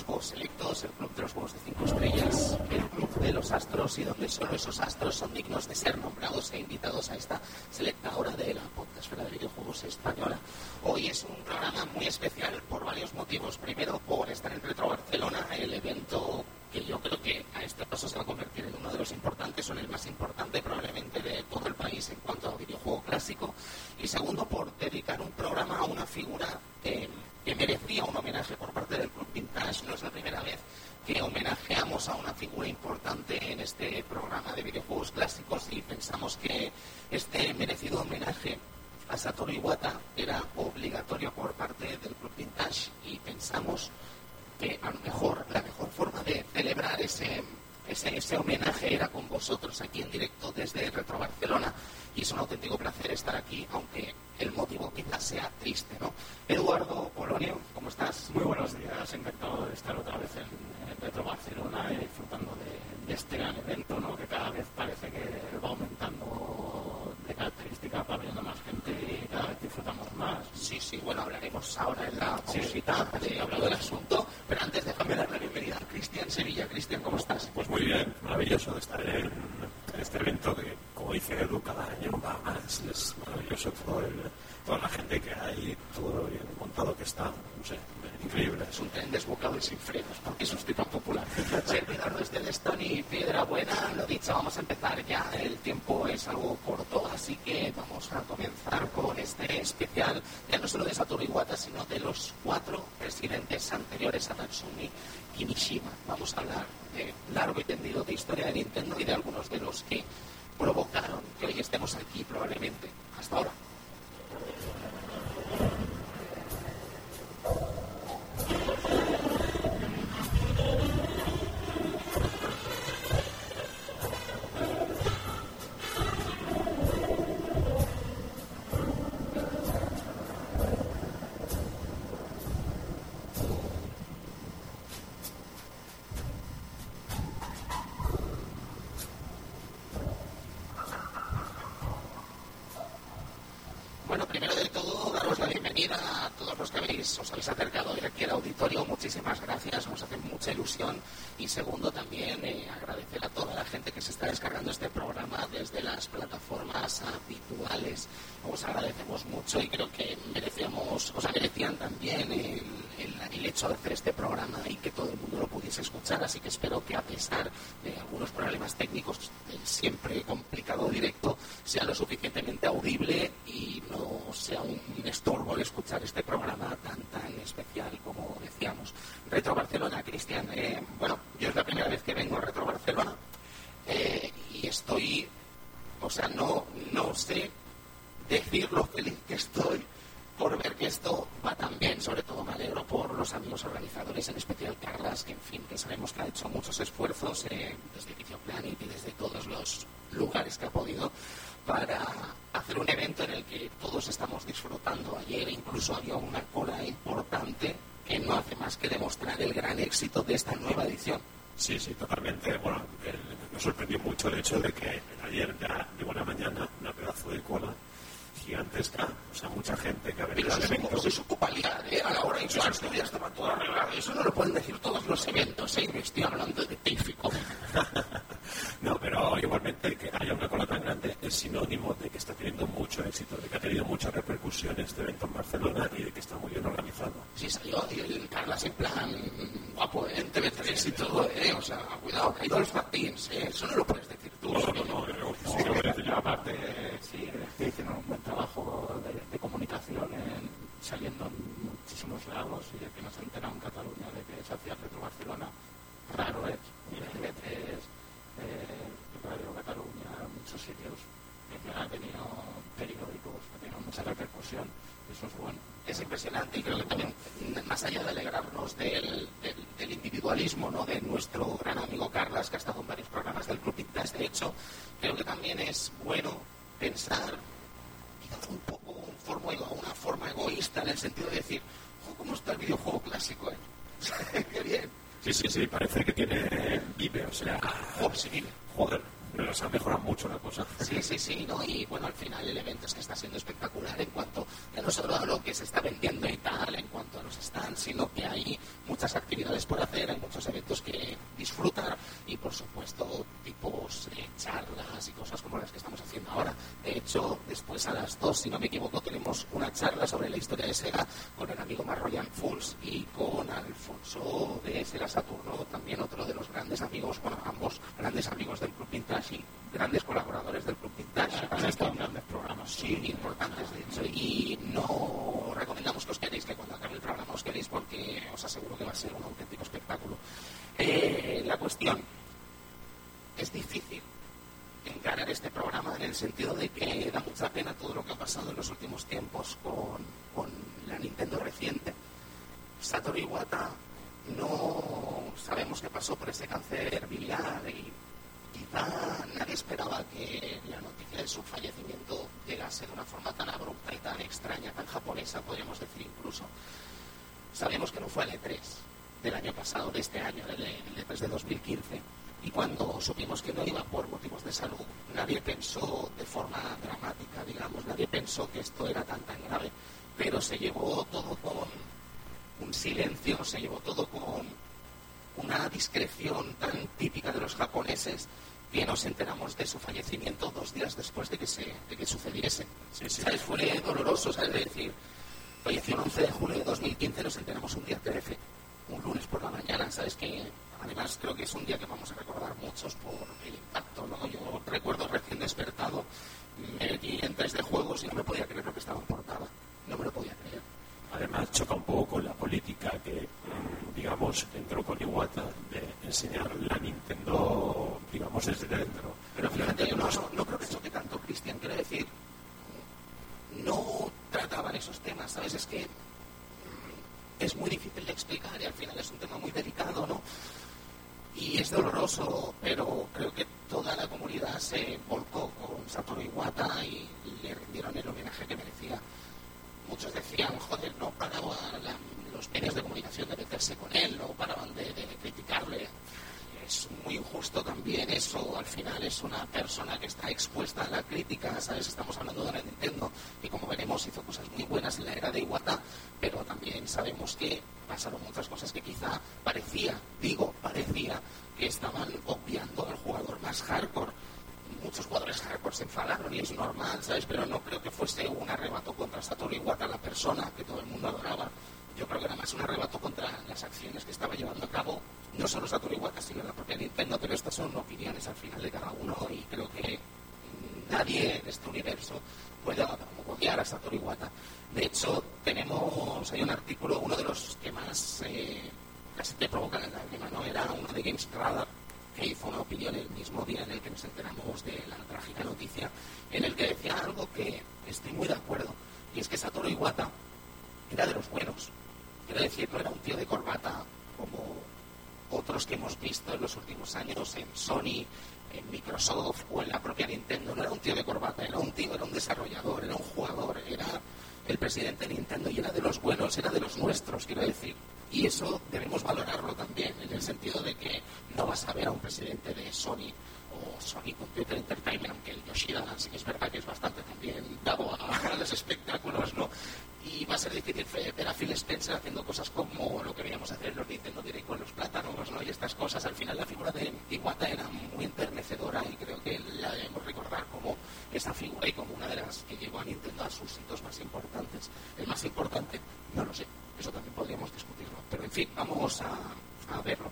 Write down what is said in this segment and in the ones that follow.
los juegos selectos, el club de los juegos de cinco estrellas, el club de los astros y donde solo esos astros son dignos de ser nombrados e invitados a esta selecta hora de la podcastfera de videojuegos española. Hoy es un programa muy especial por varios motivos. Primero, Y Vamos a hablar de largo y tendido de historia de Nintendo y de algunos de los que y segundo también eh, agradecer a toda la gente que se está descargando este programa desde las plataformas habituales. Os agradecemos mucho y creo que merecíamos, o sea, merecían también eh, el, el, hecho de hacer este programa y que todo el mundo lo pudiese escuchar, así que espero que a pesar estoy hablando de Pífico. no, pero igualmente que haya una cola tan grande es sinónimo de que está teniendo mucho éxito, de que ha tenido mucha repercusión este evento en Barcelona y de que está muy bien organizado. Sí, salió y el Carlas en plan guapo en TV3 y todo, ¿eh? O sea, cuidado, que hay dos patins, ¿eh? Eso no lo puedes decir tú. No, no, no, no, sí, lo voy a decir yo aparte. Sí, estoy haciendo un buen trabajo de, de comunicación, en, saliendo en muchísimos lados y de que creo que también es bueno pensar quizás un poco conforme a una forma egoísta en el sentido de decir, oh, ¿cómo está el videojuego clásico? Eh? ¡Qué bien! Sí, sí, sí, parece que tiene vive, o sea, oh, sí, vive. joder pero se ha mejorado mucho la cosa. Sí, sí, sí, ¿no? y bueno, al final el evento es que está siendo espectacular en cuanto, ya no solo a lo que se está vendiendo y tal, en cuanto a los stands, sino que hay muchas actividades por hacer, hay muchos eventos que disfrutar y por supuesto tipos de charlas y cosas como las que estamos haciendo ahora. De hecho, después a las dos, si no me equivoco, tenemos una charla sobre la historia de Sega con el amigo Marroyan Fools y con Alfonso de Sega Saturno, también otro de los grandes amigos, bueno, ambos grandes amigos del Club Vintage y grandes colaboradores del Club Vintage. Han estado grandes programas. Sí, importantes de hecho. Y no recomendamos que os quedéis, que cuando acabe el programa os quedéis porque os aseguro que va a ser un auténtico espectáculo. Eh, la cuestión es difícil encarar este programa en el sentido de que da mucha pena todo lo que ha pasado en los últimos tiempos con, con la Nintendo reciente. Satoru Iwata no sabemos qué pasó por ese cáncer biliar y quizá nadie esperaba que la noticia de su fallecimiento llegase de una forma tan abrupta y tan extraña, tan japonesa, podríamos decir incluso. Sabemos que no fue el E3 del año pasado, de este año, el E3 de 2015, y cuando supimos que no iba por motivos de salud, nadie pensó de forma dramática, digamos, nadie pensó que esto era tan tan grave, pero se llevó todo con un silencio, se llevó todo con una discreción tan típica de los japoneses que nos enteramos de su fallecimiento dos días después de que, se, de que sucediese. Sí, sí. ¿Sabes? Fue doloroso, ¿sabes? Es decir, falleció el 11 de julio de 2015, nos enteramos un día 13, un lunes por la mañana, ¿sabes? Que además creo que es un día que vamos a recordar muchos por el impacto, ¿no? Yo recuerdo recién despertado, me metí en 3D juegos y no me podía creer lo que estaba en portada. No me lo podía creer. Además, choca un poco con la política que, mm, digamos, entró con Iwata de enseñar la Nintendo, digamos, desde dentro. Pero fíjate, yo no, no creo que choque tanto, Cristian. Quiero decir, no trataban esos temas, ¿sabes? Es que mm, es muy difícil de explicar y al final es un tema muy delicado, ¿no? Y es doloroso, pero creo que toda la comunidad se volcó con Satoru Iwata y le rindieron el homenaje que merecía. Muchos decían, joder, no paraban la- los medios de comunicación de meterse con él, no paraban de, de criticarle. Es muy injusto también eso, al final es una persona que está expuesta a la crítica, ¿sabes? Estamos hablando de la Nintendo y como veremos hizo cosas muy buenas en la era de Iwata, pero también sabemos que pasaron muchas cosas que quizá parecía, digo, parecía que estaban obviando al jugador más hardcore. Muchos jugadores hardcore se enfadaron y es normal, ¿sabes? Pero no creo que fuese un arrebato contra Satoru Iwata, la persona que todo el mundo adoraba. Yo creo que era más un arrebato contra las acciones que estaba llevando a cabo, no solo Satoru Iwata, sino la propia Nintendo, pero estas son opiniones al final de cada uno y creo que nadie en este universo puede odiar a Satoru Iwata. De hecho, tenemos, hay un artículo, uno de los que más eh, casi te provocan la lágrima, ¿no? Era uno de Games Radar, que hizo una opinión el mismo día en el que nos enteramos de la trágica noticia, en el que decía algo que estoy muy de acuerdo, y es que Satoru Iwata era de los buenos. Quiero decir, no era un tío de corbata como otros que hemos visto en los últimos años en Sony, en Microsoft o en la propia Nintendo. No era un tío de corbata, era un tío, era un desarrollador, era un jugador, era el presidente de Nintendo y era de los buenos, era de los nuestros, quiero decir. Y eso debemos valorarlo también, en el sentido de que no vas a ver a un presidente de Sony o Sony Computer Entertainment, aunque el Yoshida sí que es verdad que es bastante también dado a, a los espectáculos, ¿no? Y va a ser difícil ver a Phil Spencer haciendo cosas como lo que veíamos hacer en los Nintendo Direct con los plátanos, ¿no? Y estas cosas. Al final la figura de Iwata era muy enternecedora y creo que la debemos recordar como esa figura y como una de las que llevó a Nintendo a sus hitos más importantes. El más importante, no lo sé, eso también podríamos discutirlo. Pero en fin, vamos a, verlo.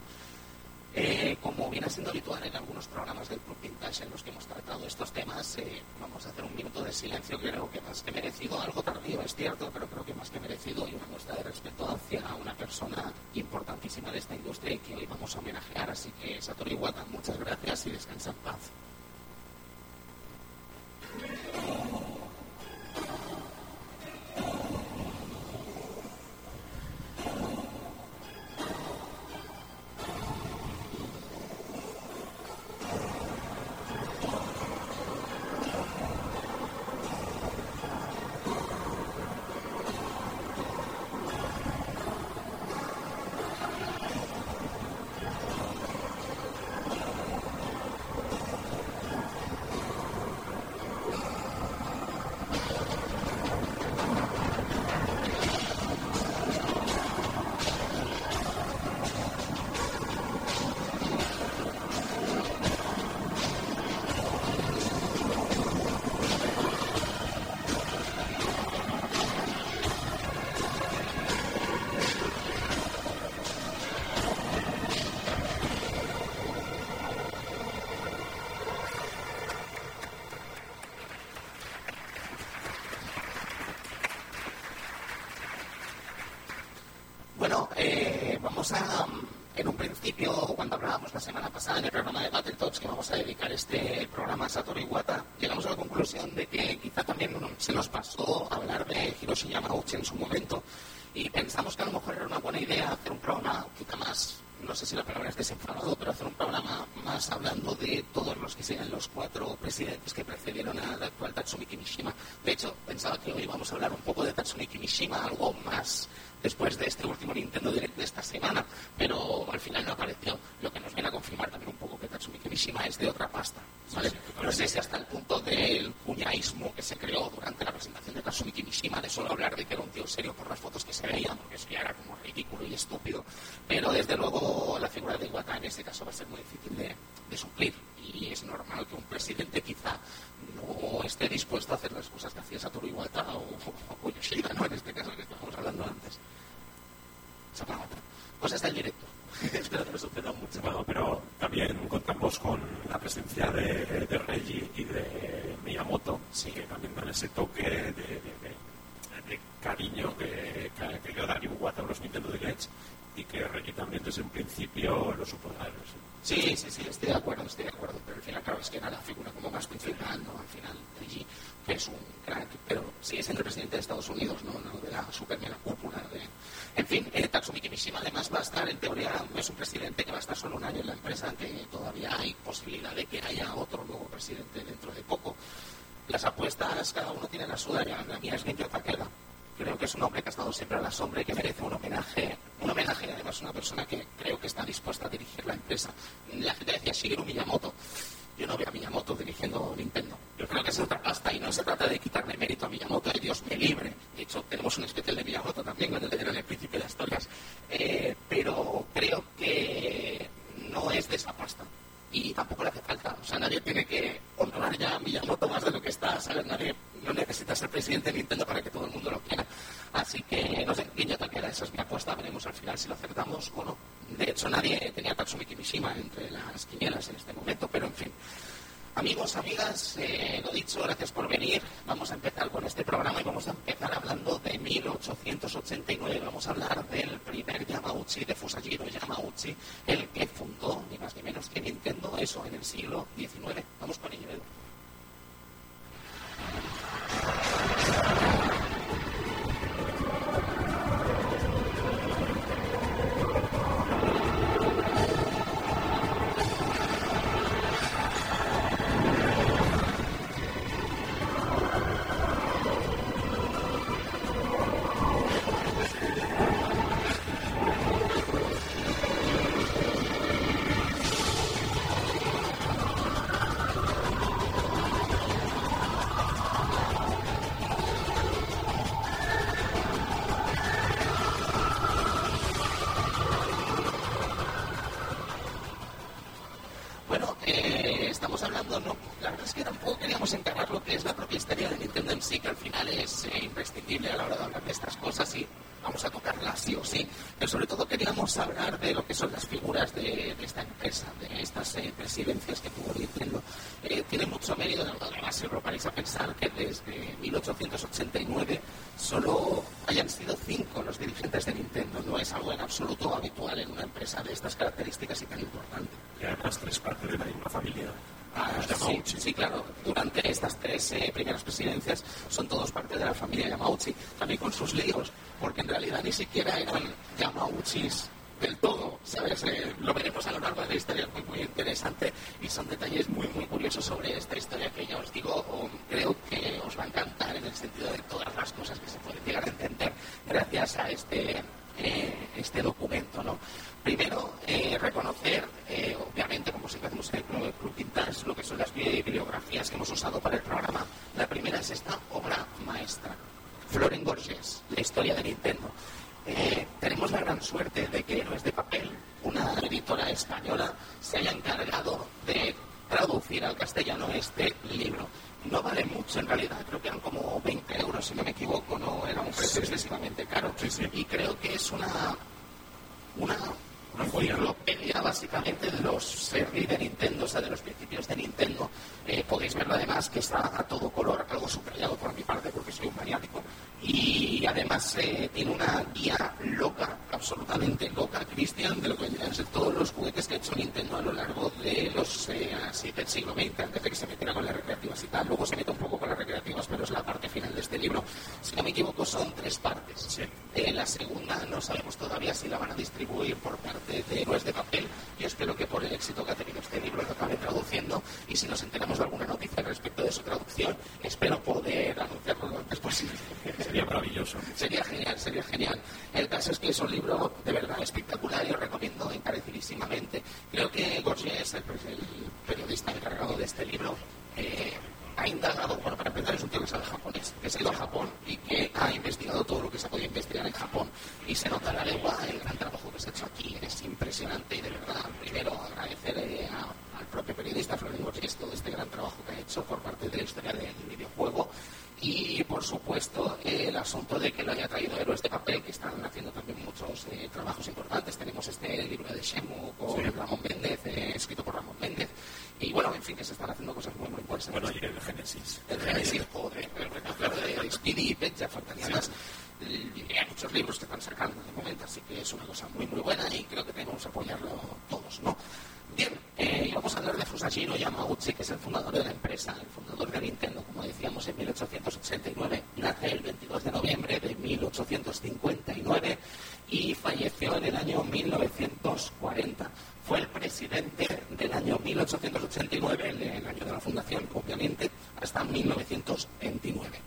Eh, como viene siendo habitual en algunos programas del Club Vintage en los que hemos tratado estos temas, eh, vamos a hacer un minuto de silencio, creo que más que merecido, algo tardío es cierto, pero creo que más que merecido y una muestra de respeto hacia una persona importantísima de esta industria y que hoy vamos a homenajear. Así que, Satoru Iwata, muchas gracias y descansa en paz. Vamos a dedicar este programa a Satoru Iwata, llegamos a la conclusión de que quizá también se nos pasó hablar de Hiroshi Yamauchi en su momento y pensamos que a lo mejor era una buena idea hacer un programa quizá más no sé si la palabra es desenfadado, pero hacer un programa más hablando de todos los que sean los cuatro presidentes que precedieron al actual Tatsumi Kimishima. De hecho, pensaba que hoy vamos a hablar un poco de Tatsumi Kimishima, algo más después de este último Nintendo Direct de esta semana, pero al final no apareció, lo que nos viene a confirmar también un poco que Tatsumi Kimishima es de otra pasta. ¿vale? no sé si hasta el punto del cuñaísmo que se creó durante la presentación de Tatsumi Kimishima, de solo hablar de que era un tío serio por las fotos que se veían, porque eso ya era como ridículo y estúpido, pero desde luego la figura de Iwata en este caso va a ser muy difícil de, de suplir y es normal que un presidente quizá no esté dispuesto a hacer las cosas que hacía Satoru Iwata o, o, Yoshida, ¿no? En este caso que estábamos hablando antes. Pues está en directo. Espero que no suceda mucho. Bueno, pero también contamos con la presencia de, de Reggie y de Miyamoto, sí. que también dan ese toque de, de cariño que, que, que dio Dani Iwata a los Nintendo Directs y que Reggie también desde un principio lo supo dar. Sí, sí, sí, estoy de acuerdo, estoy de acuerdo, pero al final, claro, es que era la figura como más principal, ¿no? Al final, Reggie, que es un crack, pero sigue siendo el presidente de Estados Unidos, ¿no? no de la super mega cúpula de... En fin, eh, Tatsumi Kimishima además va a estar, en teoría, es un presidente que va a estar solo un año en la empresa, que todavía hay posibilidad de que haya otro nuevo presidente dentro de poco. Las apuestas, cada uno tiene la suya, la mía es Genjo Takeda, creo que es un hombre que ha estado siempre a la sombra y que merece un homenaje, un homenaje además una persona que creo que está dispuesta a dirigir la empresa. La gente decía Shigeru. see. Es eh, imprescindible a la hora de hablar de estas cosas y vamos a tocarlas sí o sí. Pero sobre todo queríamos hablar de lo que son las figuras de, de esta empresa, de estas eh, presidencias que tuvo Nintendo. Eh, tiene mucho mérito, además si os paráis a pensar que desde 1889 solo hayan sido cinco los dirigentes de Nintendo. No es algo en absoluto habitual en una empresa de estas características y tan importante. Y además tres partes de la misma familia. Ah, sí, sí, claro. Durante estas tres eh, primeras presidencias He's. De que no es de papel. Una editora española se haya encargado de traducir al castellano este libro. No vale mucho en realidad, creo que eran como 20 euros, si no me equivoco, no era un precio excesivamente caro. Sí, sí. Y creo que es una, una, una enciclopedia básicamente de los servi de Nintendo, o sea, de los principios de Nintendo. Eh, podéis verlo además que está a todo color, algo subrayado por mi parte porque soy un maniático. Y además eh, tiene una guía loca, absolutamente loca Cristian de lo que vendrían a ser todos los juguetes que ha hecho Nintendo a lo largo de los eh, del siglo XX, antes de que se metiera con las recreativas y tal. Luego se mete un poco con las recreativas, pero es la parte final de este libro. Si no me equivoco, son tres partes. Eh, la segunda no sabemos todavía si la van a distribuir por parte de Héroes de Papel. Yo espero que por el éxito que ha tenido este libro lo acabe traduciendo y si nos enteramos de alguna noticia respecto de su traducción, espero poder anunciarlo lo antes posible. Sería maravilloso. Sería genial, sería genial. El caso es que es un libro de verdad espectacular y os recomiendo encarecidísimamente. Creo que Gorgies, el, el periodista encargado de este libro, eh, ha indagado, bueno, para empezar es un tío que sabe japonés, que se ha ido a Japón y que ha investigado todo lo que se podido investigar en Japón. Y se nota la lengua el gran trabajo que se ha hecho aquí, es impresionante y de verdad, primero agradecer al propio periodista Florian todo este gran trabajo que ha hecho por parte de la historia del videojuego. Y por supuesto el asunto de que lo haya traído héroes de papel que están haciendo también muchos eh, trabajos importantes. Tenemos este libro de Shemu con Ramón Méndez eh, escrito por Ramón Méndez y bueno en fin que se están haciendo cosas muy muy buenas bueno y el Génesis el Génesis joder claro de Speedy y ya faltaría más hay muchos libros que están sacando de momento así que es una cosa muy muy buena y creo que tenemos que apoyarlo todos ¿no? Bien, eh, vamos a hablar de Fusajiro Yamauchi, que es el fundador de la empresa, el fundador de Nintendo, como decíamos, en 1889. Nace el 22 de noviembre de 1859 y falleció en el año 1940. Fue el presidente del año 1889, el año de la fundación, obviamente, hasta 1929.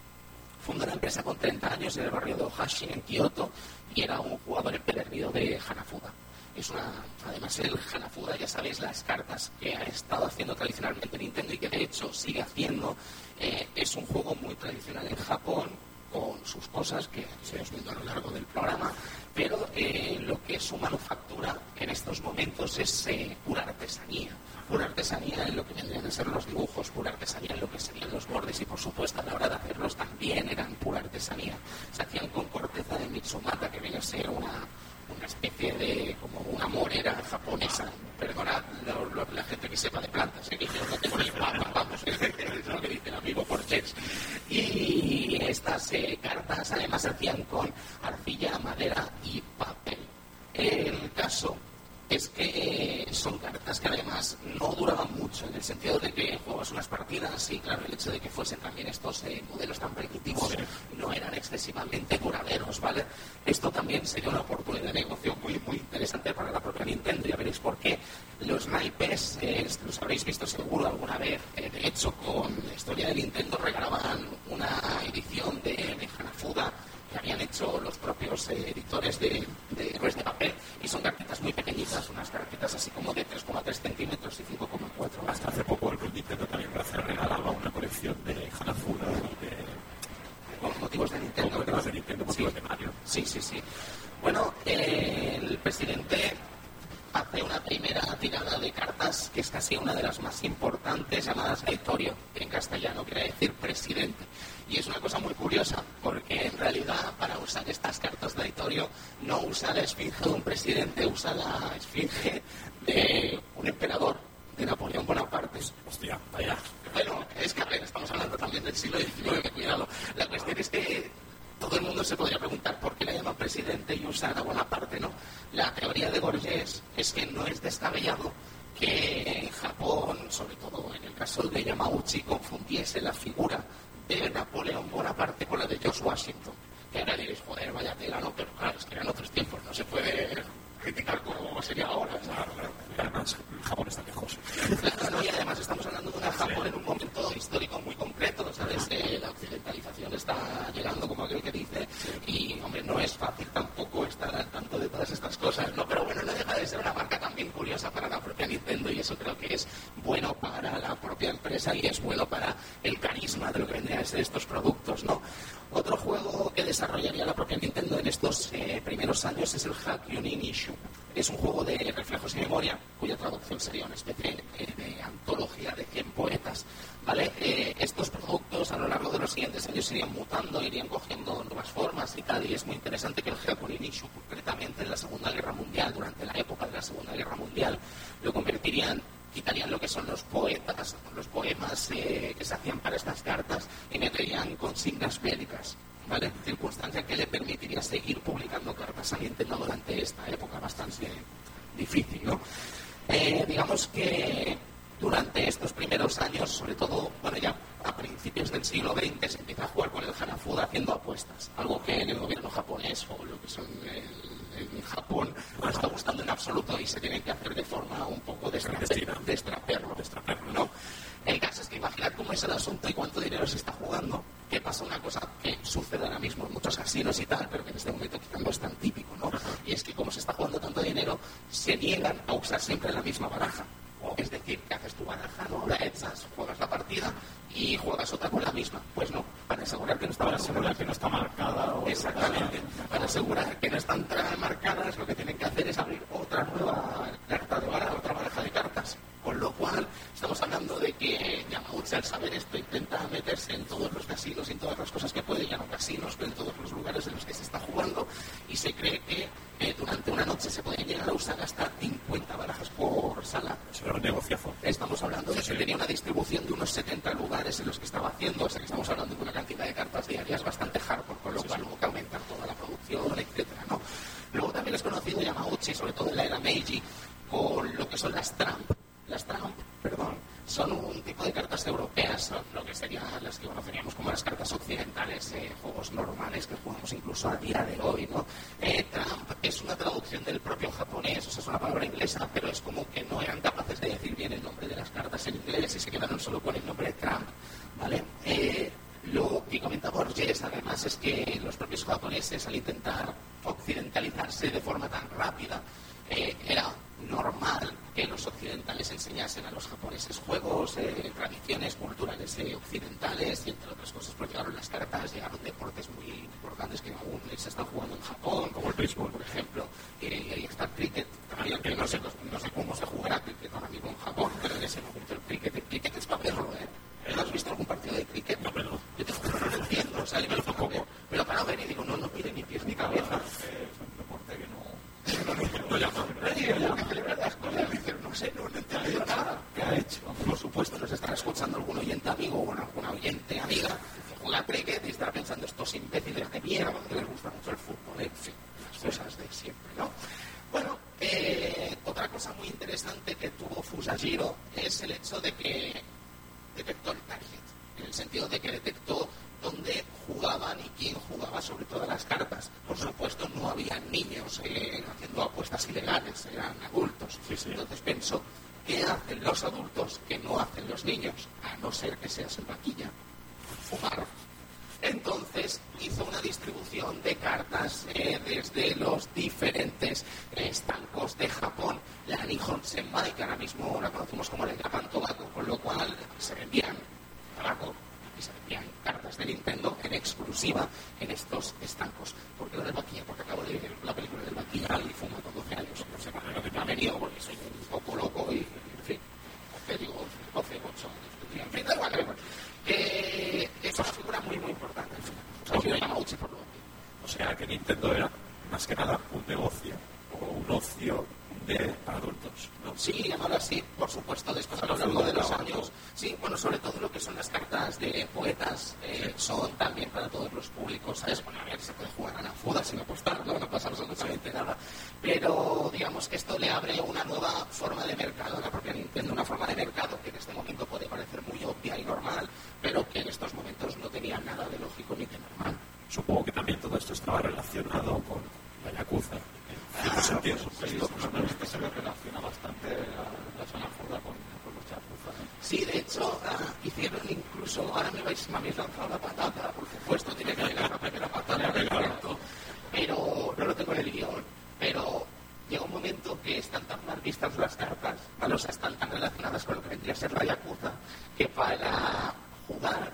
Fundó la empresa con 30 años en el barrio de Ohashi, en Kioto, y era un jugador empedernido de Hanafuda es una, además el Hanafuda, ya sabéis, las cartas que ha estado haciendo tradicionalmente Nintendo y que de hecho sigue haciendo, eh, es un juego muy tradicional en Japón, con sus cosas que se os viendo a lo largo del programa, pero eh, lo que es su manufactura en estos momentos es eh, pura artesanía. Pura artesanía en lo que vendrían a ser los dibujos, pura artesanía en lo que serían los bordes y por supuesto a la hora de hacerlos también eran pura artesanía. Se hacían con corteza de Mitsumata, que viene a ser una, una especie de como una morera japonesa. Perdonad la gente que sepa de plantas, que yo no lo que dice el amigo Cortés. Y estas eh, cartas además se hacían con arcilla, madera y papel. El caso es que son cartas que además no duraban mucho, en el sentido de que jugabas unas partidas y claro, el hecho de que fuesen también estos eh, modelos tan primitivos no eran excesivamente duraderos, ¿vale? Esto también sería una oportunidad de negocio muy, muy interesante para la propia Nintendo, ya veréis por qué. Los naipes, eh, los habréis visto seguro alguna vez, eh, de hecho con la historia de Nintendo regalaban una edición de, de Hanafuda que habían hecho los propios eh, editores de, de de papel y son cartitas muy pequeñitas, unas cartitas así como de 3,3 centímetros y 5,4. Hasta hace poco el Club Nintendo también regalaba una colección de Hanafuda y de... Motivos de Nintendo. Motivos de Nintendo, motivos sí. de Mario. Sí, sí, sí. Bueno, eh, el presidente hace una primera tirada de cartas que es casi una de las más importantes, llamadas Aitorio, que en castellano quiere decir presidente. Y es una cosa muy curiosa, porque en realidad para usar estas cartas de Aitorio no usa la esfinge de un presidente, usa la esfinge de un emperador, de Napoleón Bonaparte. Hostia, vaya. Bueno, es que a ver, estamos hablando también del siglo XIX, cuidado. La cuestión es que todo el mundo se podría preguntar por qué le llaman presidente y usan a Bonaparte, ¿no? La teoría de Borges es que no es descabellado que en Japón, sobre todo en el caso de Yamauchi, confundiese la figura de Napoleón Bonaparte con la de George Washington. Que ahora diréis, joder, vaya tela, ¿no? Pero claro, es que eran otros tiempos, no se puede criticar como sería ahora. Claro, claro. Además, Japón está lejos. Y además estamos hablando de una Japón en un momento histórico muy concreto, ¿sabes? Eh, la occidentalización está llegando, como aquel que dice, y, hombre, no es fácil tampoco estar al tanto de todas estas cosas, ¿no? Pero bueno, no deja de ser una marca también curiosa para la propia Nintendo y eso creo que es bueno para la propia empresa y es bueno para el carisma de lo que vendría a ser estos productos, ¿no? Otro juego que desarrollaría la propia Nintendo en estos eh, primeros años es el Hakyunin Issue. Es un juego de reflejos y memoria, cuya traducción sería una especie eh, de antología de 100 poetas. ¿vale? Eh, estos productos a lo largo de los siguientes años irían mutando, irían cogiendo nuevas formas y tal, y es muy interesante que el Hakyunin Issue, concretamente en la Segunda Guerra Mundial, durante la época de la Segunda Guerra Mundial, lo convertirían quitarían lo que son los poetas, los poemas eh, que se hacían para estas cartas y meterían consignas bélicas. ¿vale? Circunstancia que le permitiría seguir publicando cartas a Nintendo durante esta época bastante difícil, ¿no? Eh, digamos que durante estos primeros años, sobre todo, bueno, ya a principios del siglo XX se empieza a jugar con el Hanafuda haciendo apuestas, algo que en el gobierno japonés o lo que son en Japón no está gustando en absoluto y se tiene que hacer de forma un poco de extraperlo, ¿no? El caso es que imaginar cómo es el asunto y cuánto dinero se está jugando, que pasa una cosa que sucede ahora mismo en muchos casinos y tal, pero que en este momento quizá no es tan típico, ¿no? Y es que como se está jugando tanto dinero, se niegan a usar siempre la misma baraja. Es decir, que haces tu baraja, no la echas, juegas la partida y juegas otra con la misma. Pues no, para asegurar que no está, para asegurar que no está marcada. O Exactamente. Para asegurar que no están marcadas, lo que tienen que hacer es abrir otra nueva carta de baraja, otra baraja de cartas. Con lo cual, estamos hablando de que Yamauchi, al saber esto, intenta meterse en todos los casinos y en todas las cosas que puede, ya no casinos, pero en todos los lugares en los que se está jugando, y se cree que eh, durante una noche se pueden llegar a usar hasta 50 barajas por sala. Eso un negociazo. Estamos hablando de que tenía una distribución de unos 70 lugares en los que estaba haciendo, o sea que estamos hablando de una cantidad de cartas diarias bastante hardcore, con lo cual hubo que aumentar toda la producción, etcétera, ¿no? Luego también es conocido Yamauchi, sobre todo en la era Meiji, con lo que son las Trump. Las Trump, perdón, son un tipo de cartas europeas, son lo que serían las que conoceríamos como las cartas occidentales, eh, juegos normales que jugamos incluso a día de hoy, ¿no? Eh, Trump es una traducción del propio japonés, o sea, es una palabra inglesa, pero es como que no eran capaces de decir bien el nombre de las cartas en inglés y se quedaron solo con el nombre de Trump, ¿vale? Eh, lo que comenta Borges, además, es que los propios japoneses, al intentar occidentalizarse de forma tan rápida, era normal que los occidentales enseñasen a los japoneses juegos, eh, tradiciones culturales eh, occidentales y entre otras cosas, porque llegaron las cartas, llegaron deportes muy importantes que aún se están jugando en Japón, como el béisbol, por ejemplo, y ahí está el cricket, también, que no sé, no sé cómo se jugará cricket ahora mismo en Japón, pero en ese momento el cricket, el cricket es para verlo, ¿eh? ¿Has visto algún partido de cricket? No, pero Yo te juro, no lo entiendo, o sea, yo me lo poco, pero para ver y digo, no, no pide ni pies ni cabeza. Es el hecho de que detectó el target, en el sentido de que detectó dónde jugaban y quién jugaba sobre todas las cartas. Por supuesto, no había niños eh, haciendo apuestas ilegales, eran adultos. Sí, sí. Entonces pensó, ¿qué hacen los adultos que no hacen los niños? A no ser que seas el vaquilla, fumar. Entonces hizo una distribución de cartas eh, desde los diferentes eh, estancos de Japón, la Nihon Senmai, que ahora mismo la conocemos como la Japan Tobacco, con lo cual se vendían tabaco y se vendían cartas de Nintendo en exclusiva en estos estancos. ¿Por qué lo del vaquilla? Porque acabo de ver la película del vaquilla y fuma con 12 años. No sé para lo que me ha venido porque soy un poco loco y, en fin, te digo, 12, 8 años. En fin, da igual, da. Que es una figura muy, muy importante. O sea, Yamauchi por lo O sea, que Nintendo era más que nada un negocio o un ocio de adultos. ¿no? Sí, ahora sí, por supuesto, después a lo largo de los años. Sí, bueno, sobre todo lo que son las cartas de poetas eh, son también para todos los públicos, ¿sabes? Bueno, a ver, se puede jugar a la fuda sin apostar, no, no pasa absolutamente nada. Pero digamos que esto le abre una nueva forma de mercado a la propia Nintendo, una forma de mercado que en este momento puede parecer muy obvia y normal, pero que en estos momentos no tenía nada de lógico ni de normal. Supongo que también todo esto estaba relacionado con la Yakuza. En cierto sentido. Esto personalmente se le relaciona bastante la, zona con. Sí, de hecho, ah, hicieron incluso, ahora me, vais, me habéis lanzado la patata, por supuesto, tiene que llegar la primera patata, perfecto, pero no lo tengo en el guion, pero llega un momento que están tan mal vistas las cartas, ¿vale? o sea, están tan relacionadas con lo que vendría a ser la Yakuza, que para jugar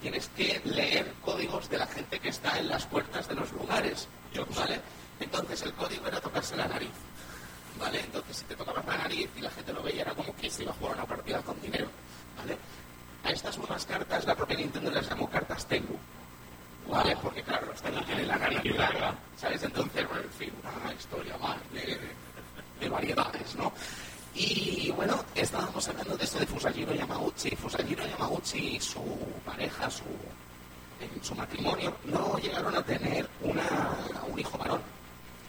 tienes que leer códigos de la gente que está en las puertas de los lugares, ¿vale? Entonces el código era tocarse la nariz, ¿vale? Entonces si te tocabas la nariz y la gente lo veía era como que se iba a jugar una partida con dinero, ¿vale? A estas nuevas cartas la propia Nintendo las llamó cartas Tengu, ¿vale? Porque claro, los Tengu tienen la nariz larga, ¿sabes? Entonces, bueno, en fin, una historia más de, de variedades, ¿no? Y bueno, estábamos hablando de esto de Fusajiro Yamauchi. Fusajiro Yamauchi y su pareja, su su matrimonio, no llegaron a tener una, un hijo varón.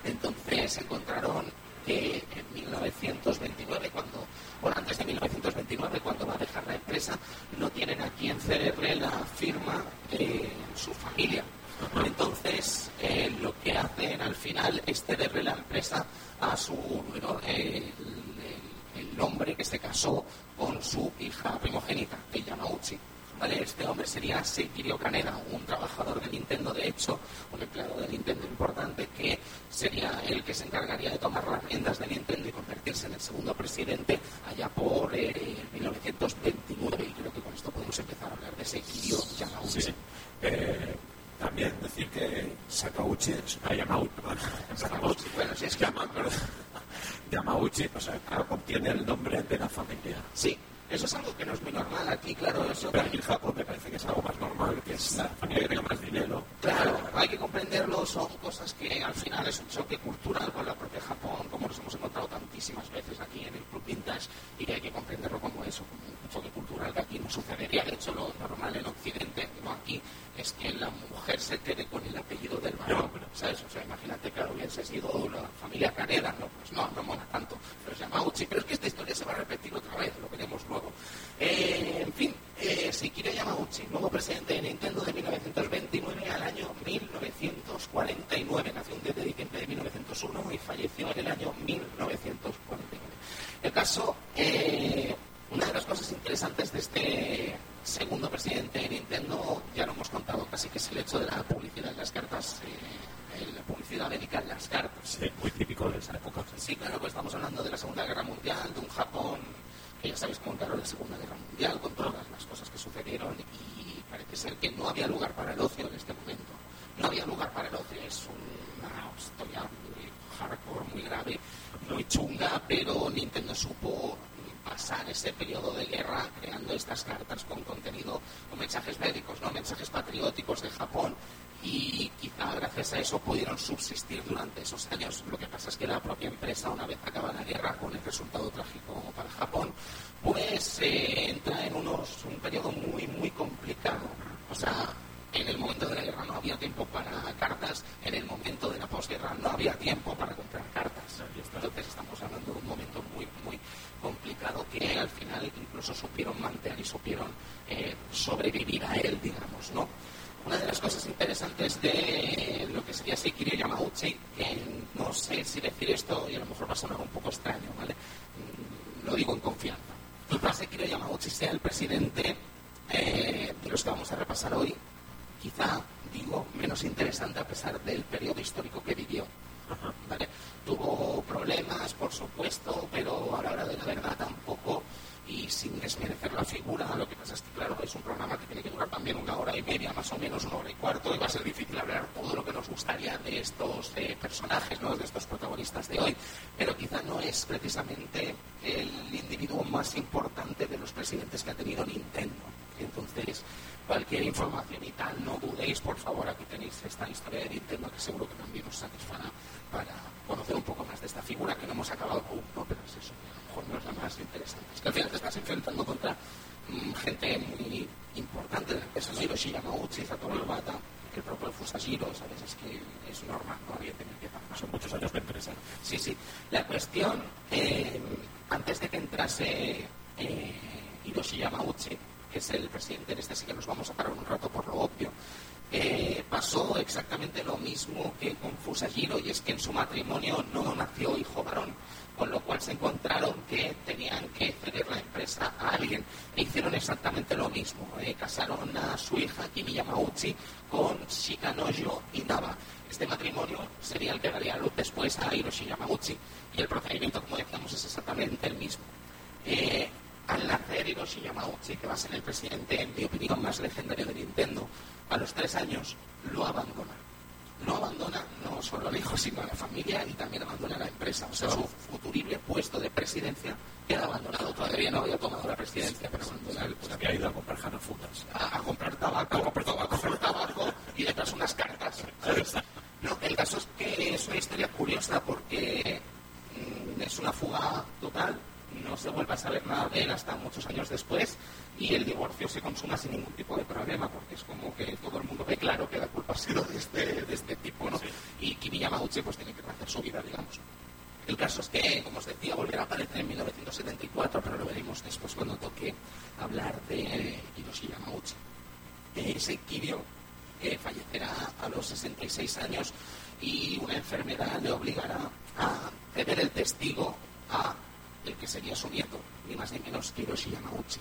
Entonces encontraron que en 1929, cuando, bueno, antes de 1929, cuando va a dejar la empresa, no tienen a quien cederle la firma en su familia. Entonces, eh, lo que hacen al final es cederle la empresa a su, el, hombre que se casó con su hija primogénita, que Uchi. Este hombre sería Seikirio Kaneda, un trabajador de Nintendo, de hecho, un empleado de Nintendo importante, que sería el que se encargaría de tomar las riendas de Nintendo y convertirse en el segundo presidente allá por 1929. Eh, y creo que con esto podemos empezar a hablar de Seikirio Yamauchi. Sí. Eh, también decir que Sakauchi es una Yamauchi, Sakauchi, bueno, si es que Yamauchi, o sea, claro, contiene el nombre de la familia. Sí, eso es algo que no es muy normal aquí, claro. Eso Pero en Japón me parece que es algo más normal, que es la familia que tenga más dinero. Claro, hay que comprenderlo, son cosas que al final es un choque cultural con la propia Japón, como nos hemos encontrado tantísimas veces aquí en el Club Vintage, y que hay que comprenderlo como eso, como un choque cultural que aquí no sucedería. De hecho, lo normal en Occidente, no aquí, es que la mujer se quede con el apellido del varón. ¿sabes? O sea, imagínate que hubiese sido la familia Caneda, no, pues no, no mola tanto, pero se llama Uchi. Pero es que esta historia se va a repetir otra vez, lo veremos luego. Eh, en fin, eh, Shikiru Yamauchi, nuevo presidente de Nintendo de 1929 al año 1949. Nació un 10 de diciembre de 1901 y falleció en el año 1949. El caso, eh, una de las cosas interesantes de este segundo presidente de Nintendo, ya lo hemos contado casi, que es el hecho de la publicidad en las cartas. Eh, la publicidad médica en las cartas. Sí, muy típico de esa época. Sí, claro, pues estamos hablando de la Segunda Guerra Mundial, de un Japón que ya sabéis cómo encaró la Segunda Guerra Mundial, con todas las cosas que sucedieron, y parece ser que no había lugar para el ocio en este momento. No había lugar para el ocio, es una historia muy hardcore, muy grave, muy chunga, pero Nintendo supo pasar ese periodo de guerra creando estas cartas con contenido, con mensajes médicos, ¿no? mensajes patrióticos de Japón y quizá gracias a eso pudieron subsistir durante esos años. Lo que pasa es que la propia empresa, una vez acaba la guerra con el resultado trágico para Japón, pues eh, entra en unos, un periodo muy, muy complicado. O sea, en el momento de la guerra no había tiempo para cartas, en el momento de la posguerra no había tiempo para comprar cartas. Entonces estamos hablando de un momento muy, muy complicado que al final incluso supieron mantener y supieron eh, sobrevivir a él, digamos, ¿no? Una de las cosas interesantes de lo que sería Sekiro Yamauchi, que no sé si decir esto y a lo mejor va a sonar un poco extraño, ¿vale? Mm, lo digo en confianza. Quizás Sekiro Yamauchi sea el presidente eh, de los que vamos a repasar hoy, quizá, digo, menos interesante a pesar del periodo histórico que vivió. ¿vale? Tuvo problemas, por supuesto, pero a la hora de la verdad tampoco y sin desmerecer la figura, lo que pasa es que, claro, es un programa que tiene que durar también una hora y media, más o menos una hora y cuarto, y va a ser difícil hablar todo lo que nos gustaría de estos eh, personajes, ¿no? de estos protagonistas de hoy, pero quizá no es precisamente el individuo más importante de los presidentes que ha tenido Nintendo. Entonces, cualquier información y tal, no dudéis, por favor, aquí tenéis esta historia de Nintendo que seguro que también os satisfará para conocer un poco más de esta figura que no hemos acabado aún, ¿no? pero es eso, a lo mejor no es la más interesante. Es que al final te estás enfrentando contra mmm, gente muy importante de la empresa, ¿no? Hiroshi Yamauchi, Satoru Iwata, que el propio Fusajiro, ¿sabes? Es que es normal, no había que empezar. Son muchos años de empresa. Sí, sí. La cuestión, eh, antes de que entrase eh, Hiroshi Yamauchi, que es el presidente, en este sí que nos vamos a parar un rato por lo obvio, eh, pasó exactamente lo mismo y es que en su matrimonio no nació hijo varón, con lo cual se encontraron que tenían que ceder la empresa a alguien e hicieron exactamente lo mismo. Eh, casaron a su hija Kimi Yamauchi con Shikanojo Inaba. Este matrimonio sería el que daría luz después a Hiroshi Yamauchi y el procedimiento, como decíamos, es exactamente el mismo. Eh, al nacer Hiroshi Yamauchi, que va a ser el presidente, en mi opinión, más legendario de Nintendo, a los tres años lo abandona. No abandona no sino a la familia y también abandona la empresa. O sea, su futurible puesto de presidencia queda abandonado. Todavía no había tomado la presidencia, pero abandona el puesto. Había ido a comprar janafutas. A, a comprar tabaco, a comprar tabaco, a comprar tabaco y detrás unas cartas. No, el caso es que es una historia curiosa porque mmm, es una fuga total no se vuelve a saber nada de él hasta muchos años después y el divorcio se consuma sin ningún tipo de problema porque es como que todo el mundo sido de este, de este tipo, ¿no? Y Pues tiene que hacer su vida, digamos. El caso es que, como os decía, volverá a aparecer en 1974, pero lo veremos después cuando toque hablar de Hiroshi Yamauchi. Ese Kirio que fallecerá a los 66 años y una enfermedad le obligará a ceder el testigo a el que sería su nieto, ni más ni menos Hiroshi Yamauchi.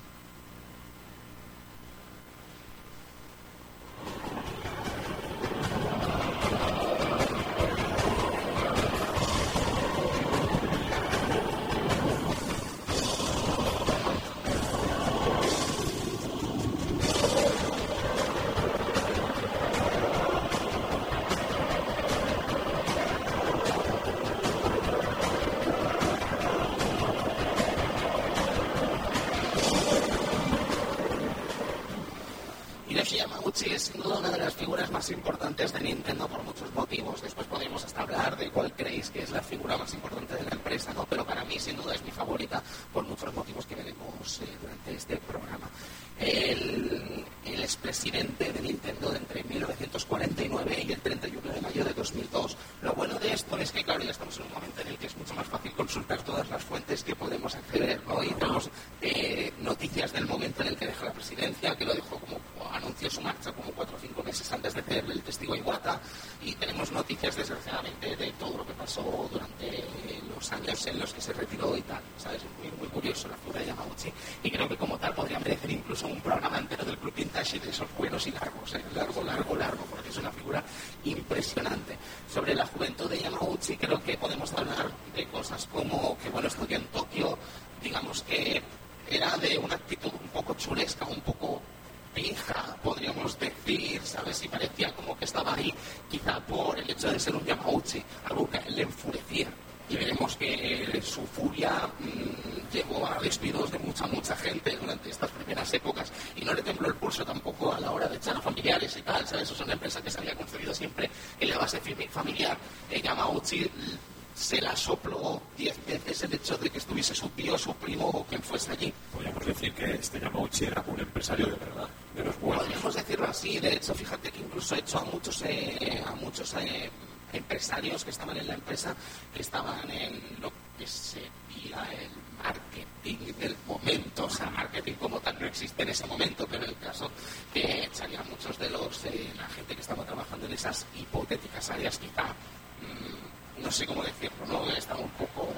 Que estaban en la empresa, que estaban en lo que sería el marketing del momento, o sea, marketing como tal no existe en ese momento, pero en el caso que echaría muchos de los, eh, la gente que estaba trabajando en esas hipotéticas áreas, quizá, mm, no sé cómo decirlo, ¿no? Estaba un poco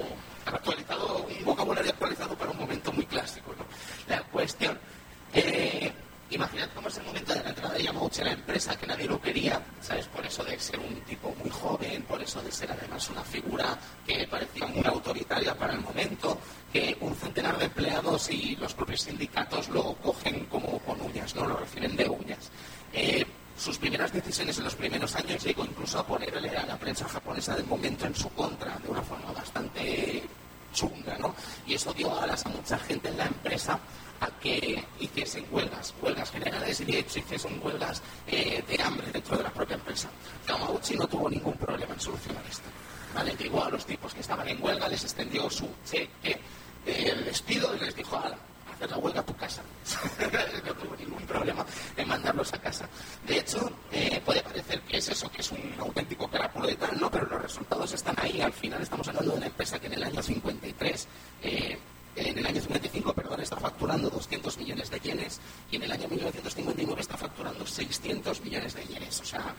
actualizado, un vocabulario actualizado para un momento muy clásico, ¿no? La cuestión, eh, imaginad cómo es el momento de la entrada de Yamauchi a la empresa, que nadie lo quería, ¿sabes? Por eso de ser un tipo muy joven, por eso de ser además una figura que parecía muy autoritaria para el momento, que un centenar de empleados y los propios sindicatos lo cogen como con uñas, no lo reciben de uñas. Eh, sus primeras decisiones en los primeros años llegó incluso a ponerle a la prensa japonesa del momento en su contra, de una forma bastante chunga, ¿no? Y eso dio alas a mucha gente en la empresa a que hiciesen huelgas, huelgas generales y de hecho hiciesen huelgas eh, de hambre dentro de la propia empresa. Yamauchi no tuvo ningún problema en solucionar esto. ¿vale? Llegó a los tipos que estaban en huelga, les extendió su cheque el despido y les dijo, a hacer la huelga a tu casa. no tuvo ningún problema en mandarlos a casa. De hecho, eh, puede parecer que es eso, que es un auténtico carapulo de tal, no, pero los resultados están ahí. Al final estamos hablando de una empresa que en el año 53 en el año 55, perdón, está facturando 200 millones de yenes y en el año 1959 está facturando 600 millones de yenes. O sea,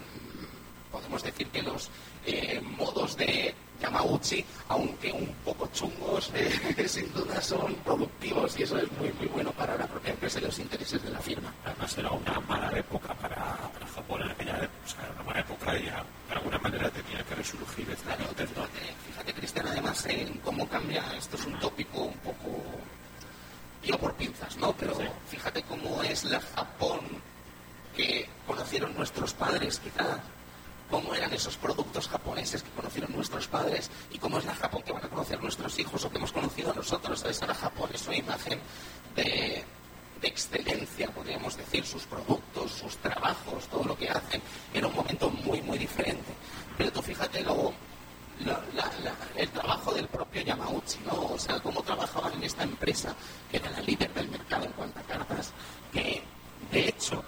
podemos decir que los eh, modos de Yamauchi, aunque un poco chungos, eh, sin duda son productivos y eso es muy, muy bueno para la propia empresa y los intereses de la firma. Además era una mala época para, Japón en aquella época, o sea, era una mala época y de alguna manera tenía que resurgir. Claro, fíjate, Cristian, además en cómo cambia, esto es un tópico un poco, yo por pinzas, ¿no? Pero fíjate cómo es la Japón que conocieron nuestros padres, quizás cómo eran esos productos japoneses que conocieron nuestros padres y cómo es la Japón que van a conocer nuestros hijos o que hemos conocido nosotros. ¿Sabes? Ahora Japón es una imagen de, excelencia, podríamos decir, sus productos, sus trabajos, todo lo que hacen. Era un momento muy, muy diferente. Pero tú fíjate luego el trabajo del propio Yamauchi, ¿no? O sea, cómo trabajaban en esta empresa, que era la líder del mercado en cuanto a cartas, que de hecho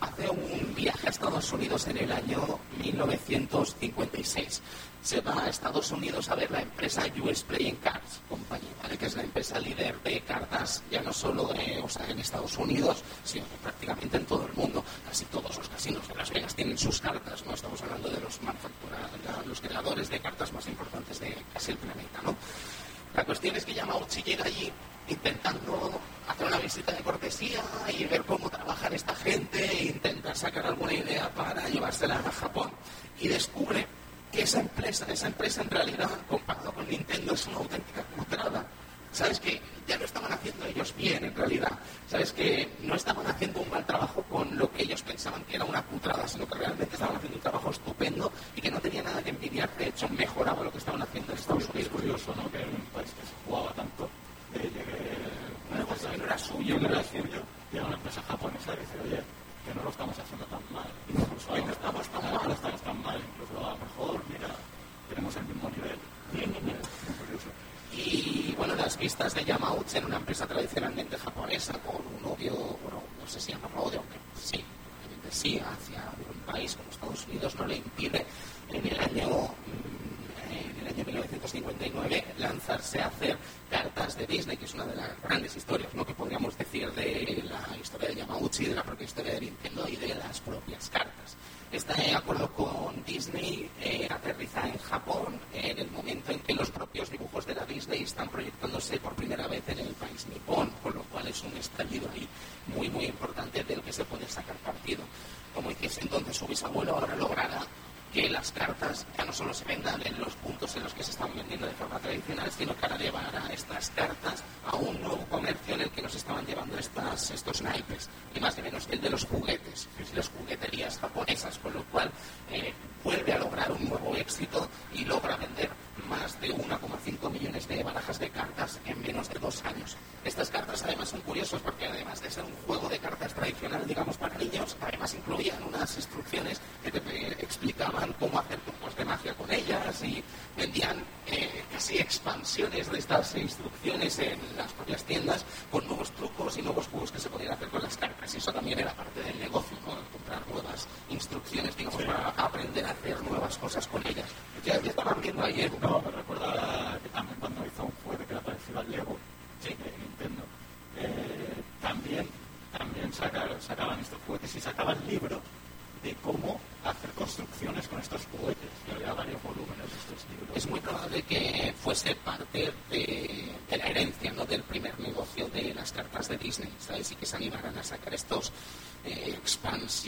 hace un viaje a Estados Unidos en el año 1956. Se va a Estados Unidos a ver la empresa US Playing Cards Company, que es la empresa líder de cartas ya no solo en Estados Unidos, sino prácticamente en todo el mundo. Casi todos los casinos de Las Vegas tienen sus cartas, ¿no? Estamos hablando de los los creadores de cartas más importantes de casi el planeta, ¿no? La cuestión es que Yamauchi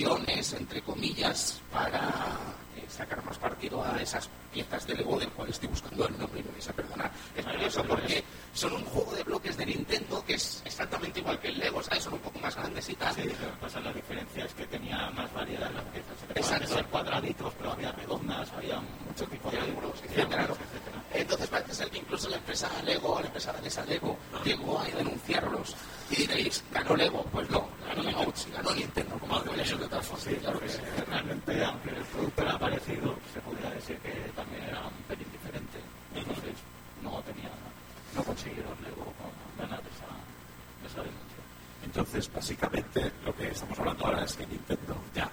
expansiones, entre comillas, para sacar más partido a esas piezas de Lego del cual estoy buscando el nombre y me vais a perdonar. Es curioso porque son un juego de bloques de Nintendo que es exactamente igual que el Lego, ¿sabes? Son un poco más grandes y tal. Sí, pasa la diferencia es que tenía más variedad las piezas. Exacto. ser cuadraditos, pero había redondas, había mucho tipo de ángulos, etcétera, Entonces parece ser que incluso la empresa Lego, la empresa danesa Lego, llegó a denunciarlos. Y diréis, ¿ganó Lego? Pues no, ganó Yamauchi, ganó Nintendo, como no, eso de tal forma. Sí, claro que sí. Realmente, aunque el producto era parecido, se podría decir que también era un pelín diferente. Entonces, no tenía, no consiguieron Lego ganar esa, esa denuncia. Entonces, básicamente, lo que estamos hablando ahora es que Nintendo ya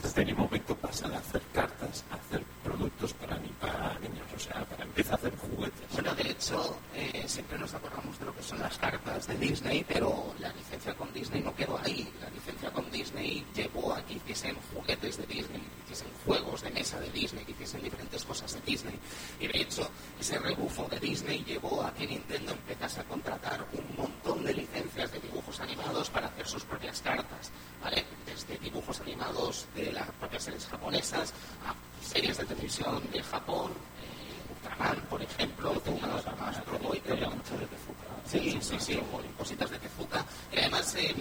desde el momento pasa de hacer cartas a hacer productos para, para niños, o sea, para empezar a hacer juguetes. Bueno, de hecho, eh, siempre nos acordamos de lo que son las cartas de Disney, pero la licencia con Disney no quedó ahí. La licencia con Disney llevó a que hiciesen juguetes de Disney, que hiciesen juegos de mesa de Disney, que hiciesen diferentes cosas de Disney. Y de hecho, ese rebufo de Disney llevó a que Nintendo empezase a contratar un montón de licencias de dibujos animados para hacer sus propias cartas, ¿vale? Desde dibujos animados de las propias series japonesas a series de televisión de Japón, eh, Ultraman, por ejemplo, tenía Tezuka. Sí, sí, sí, cositas de Tezuka. Y además, eh,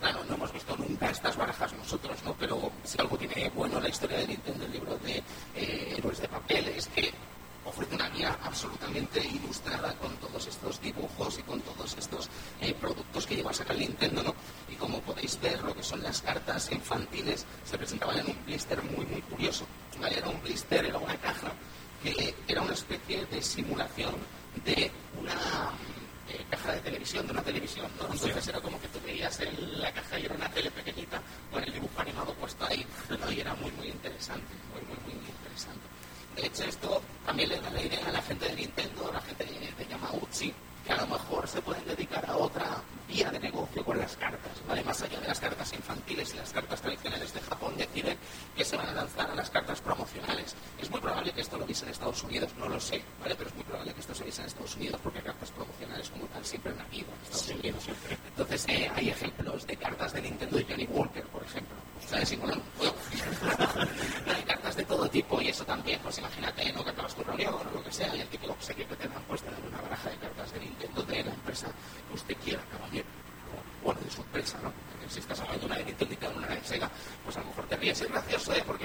claro, no hemos visto nunca estas barajas nosotros, ¿no? Pero si algo tiene bueno la historia de Nintendo, el libro de eh, Héroes de Papel, es que ofrece una guía absolutamente ilustrada con todos estos dibujos y con todos estos eh, productos que lleva a sacar Nintendo, ¿no? Y como podéis ver, lo que son las cartas infantiles se presentaban en un blister muy, muy curioso. Era un blister, era una caja que era una especie de simulación de una eh, caja de televisión, de una televisión, ¿no? Entonces era como que tú veías en la caja y era una tele pequeñita con el dibujo animado puesto ahí, ¿no? Y era muy, muy interesante De hecho, esto también le da la idea a la gente de Nintendo, a la gente de Yamauchi, que a lo mejor se pueden dedicar a otra vía de negocio con las cartas, ¿vale? Más allá de las cartas infantiles y las cartas tradicionales de Japón, deciden que se van a lanzar a las cartas promocionales. Es muy probable que esto lo viese en Estados Unidos, no lo sé, ¿vale? Pero es muy probable que esto se viese en Estados Unidos porque cartas promocionales como tal siempre han habido en Estados Unidos. Entonces, eh, hay ejemplos de cartas de Nintendo y Johnny Walker, por ejemplo. ¿Sabes? Y hay cartas de todo tipo y eso también, pues imagínate, ¿no? Que acabas tu reunión o lo que sea y el tipo se quiere te dan puesta en una baraja de cartas de Nintendo de la empresa que usted quiera, caballero. Bueno, de su empresa, ¿no? Si estás hablando una de Nintendo y cada una de Sega, pues a lo mejor te ríes. Es gracioso, ¿eh? Porque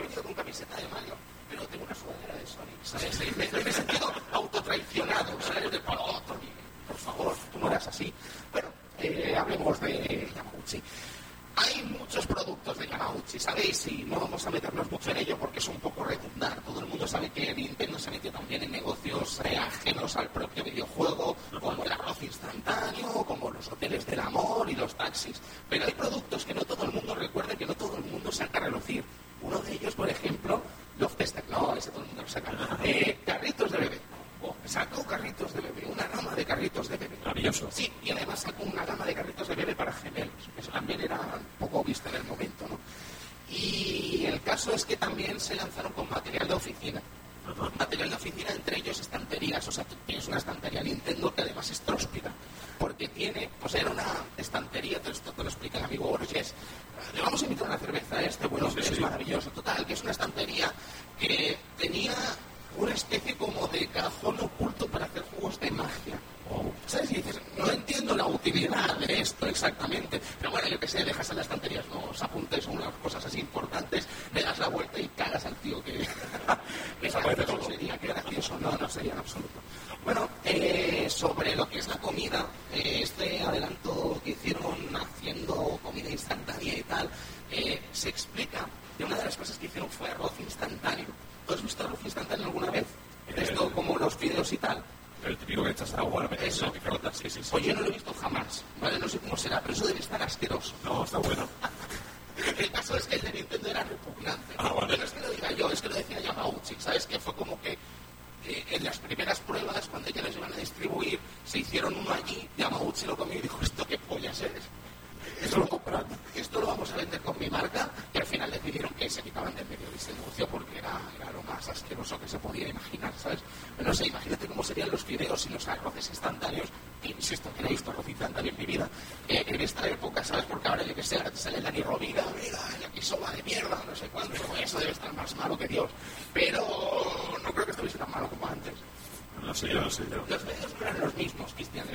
Yo. Los medios eran los mismos, Cristian.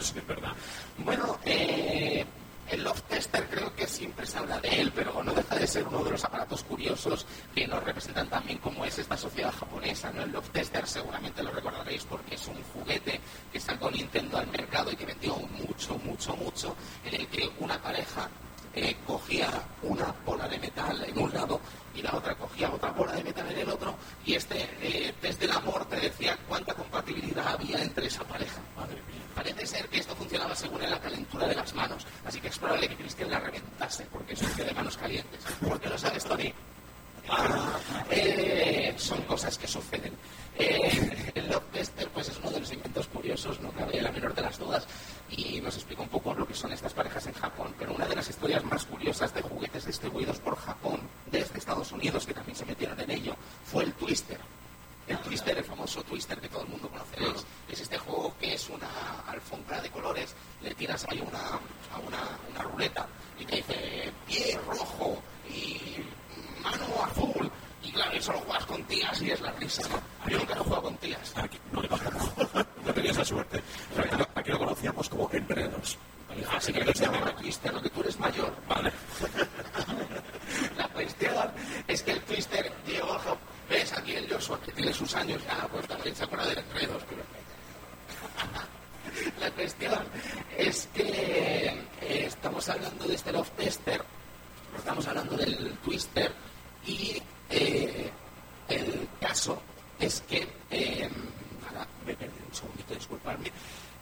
Sí verdad. Bueno, eh el Love Tester creo que siempre se habla de él, pero no deja de ser uno de los aparatos curiosos que nos representan también como es esta sociedad japonesa. ¿no? El Love Tester seguramente lo recordaréis porque es un juguete que sacó Nintendo al mercado y que vendió mucho, mucho, mucho, en el que una pareja eh, cogía una bola de metal en un lado y la otra cogía otra bola de metal en el otro y este eh, test del amor te decía cuánta compatibilidad había entre esa pareja. Madre mía. Parece ser que esto funcionaba según la calentura de las manos, así que es probable que Cristian la reventase, porque es de manos calientes. ¿Por qué lo sabes, Tony? Ah, eh, son cosas que suceden. Eh, el Love pues, es uno de los inventos curiosos, no cabe la menor de las dudas, y nos explica un poco lo que son estas parejas en Japón. Pero una de las historias más curiosas de juguetes distribuidos por Japón desde Estados Unidos, que también se metieron en ello, fue el Twister. El Twister, el famoso Twister que todo el mundo conoceréis, es este juego que es una alfombra de colores, le tiras ahí una, a una, una ruleta y te dice pie rojo y mano azul. Y claro, eso lo juegas con tías y es la risa. Yo nunca lo jugado con tías. Aquí no le pasa No tenía esa suerte. Aquí lo conocíamos como enredos. Así que no se llama Twister, lo que tú eres mayor. Vale. la cuestión es que el Twister, Diego, ves aquí el Joshua que tiene sus años ya, pues también se acuerda de enredos, pero la cuestión es que eh, estamos hablando de este Love Tester, estamos hablando del Twister y eh, el caso es que, eh, ahora me perdí un segundito, disculparme,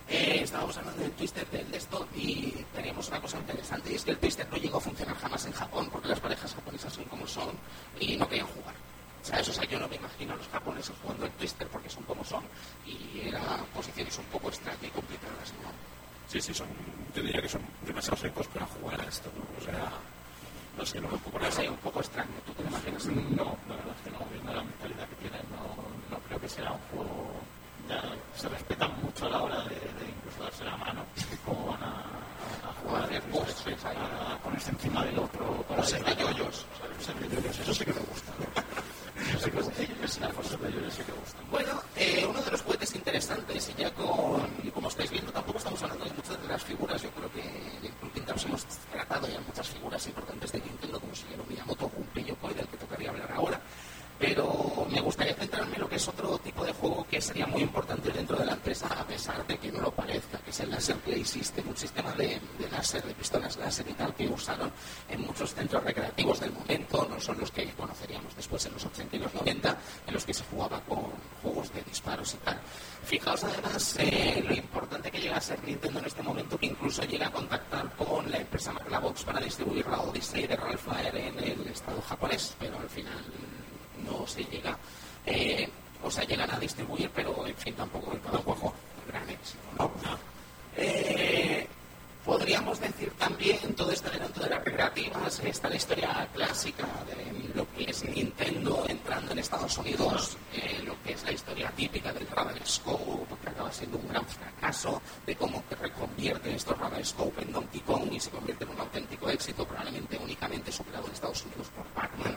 eh, estábamos hablando del Twister del de y teníamos una cosa interesante y es que el Twister no llegó a funcionar jamás en Japón porque las parejas japonesas son como son y no querían jugar. ¿sabes? O sea, yo no me imagino a los japoneses jugando en Twister porque son como son y eran posiciones un poco extrañas y complicadas. Sí, sí, son, yo diría que son demasiado secos para jugar a esto. O sea, no sé, lo veo un poco, un poco extraño, ¿tú te imaginas? No, la verdad es que no, viendo la mentalidad que tienen, no, creo que sea un juego... Ya se respetan mucho a la hora de, incluso darse la mano, cómo van a, jugar, hacer pues, a, a ponerse encima del otro, para ser de yoyos. Eso sí que me gusta. Eso sí que me gusta. Bueno, eh, uno de los juguetes interesantes, y ya con, como estáis viendo, tampoco estamos hablando de muchas de las figuras, yo creo que Pintaros hemos tratado ya muchas figuras importantes de Nintendo, como Shigeru Miyamoto, Gunpei Yokoi, del que tocaría hablar ahora, pero me gustaría centrarme en lo que es otro tipo de juego que sería muy importante dentro de la empresa, a pesar de que no lo parezca, que es el Laser Play System, un sistema de, de láser, de pistolas láser y tal, que usaron en muchos centros recreativos del momento, no son los que conoceríamos después en los 80 y los 90, en los que se jugaba con juegos de disparos y tal. Fijaos además eh, lo importante que llega a ser Nintendo en este momento, que incluso llega a contactar con la empresa Magnavox para distribuir la Odyssey de Ralph Fire en el estado japonés, pero al final no se llega, eh, o sea, llegan a distribuir, pero en fin, tampoco el cada juego gran éxito, ¿no? Eh, podríamos decir también, todo este adelanto de las recreativas, está la historia clásica de lo que es Nintendo entrando en Estados Unidos, eh, lo que es la historia típica del Radar Scope, acaba siendo un gran fracaso, de cómo que reconvierte estos Radar Scope en Donkey Kong y se convierte en un auténtico éxito, probablemente únicamente superado en Estados Unidos por Pac-Man.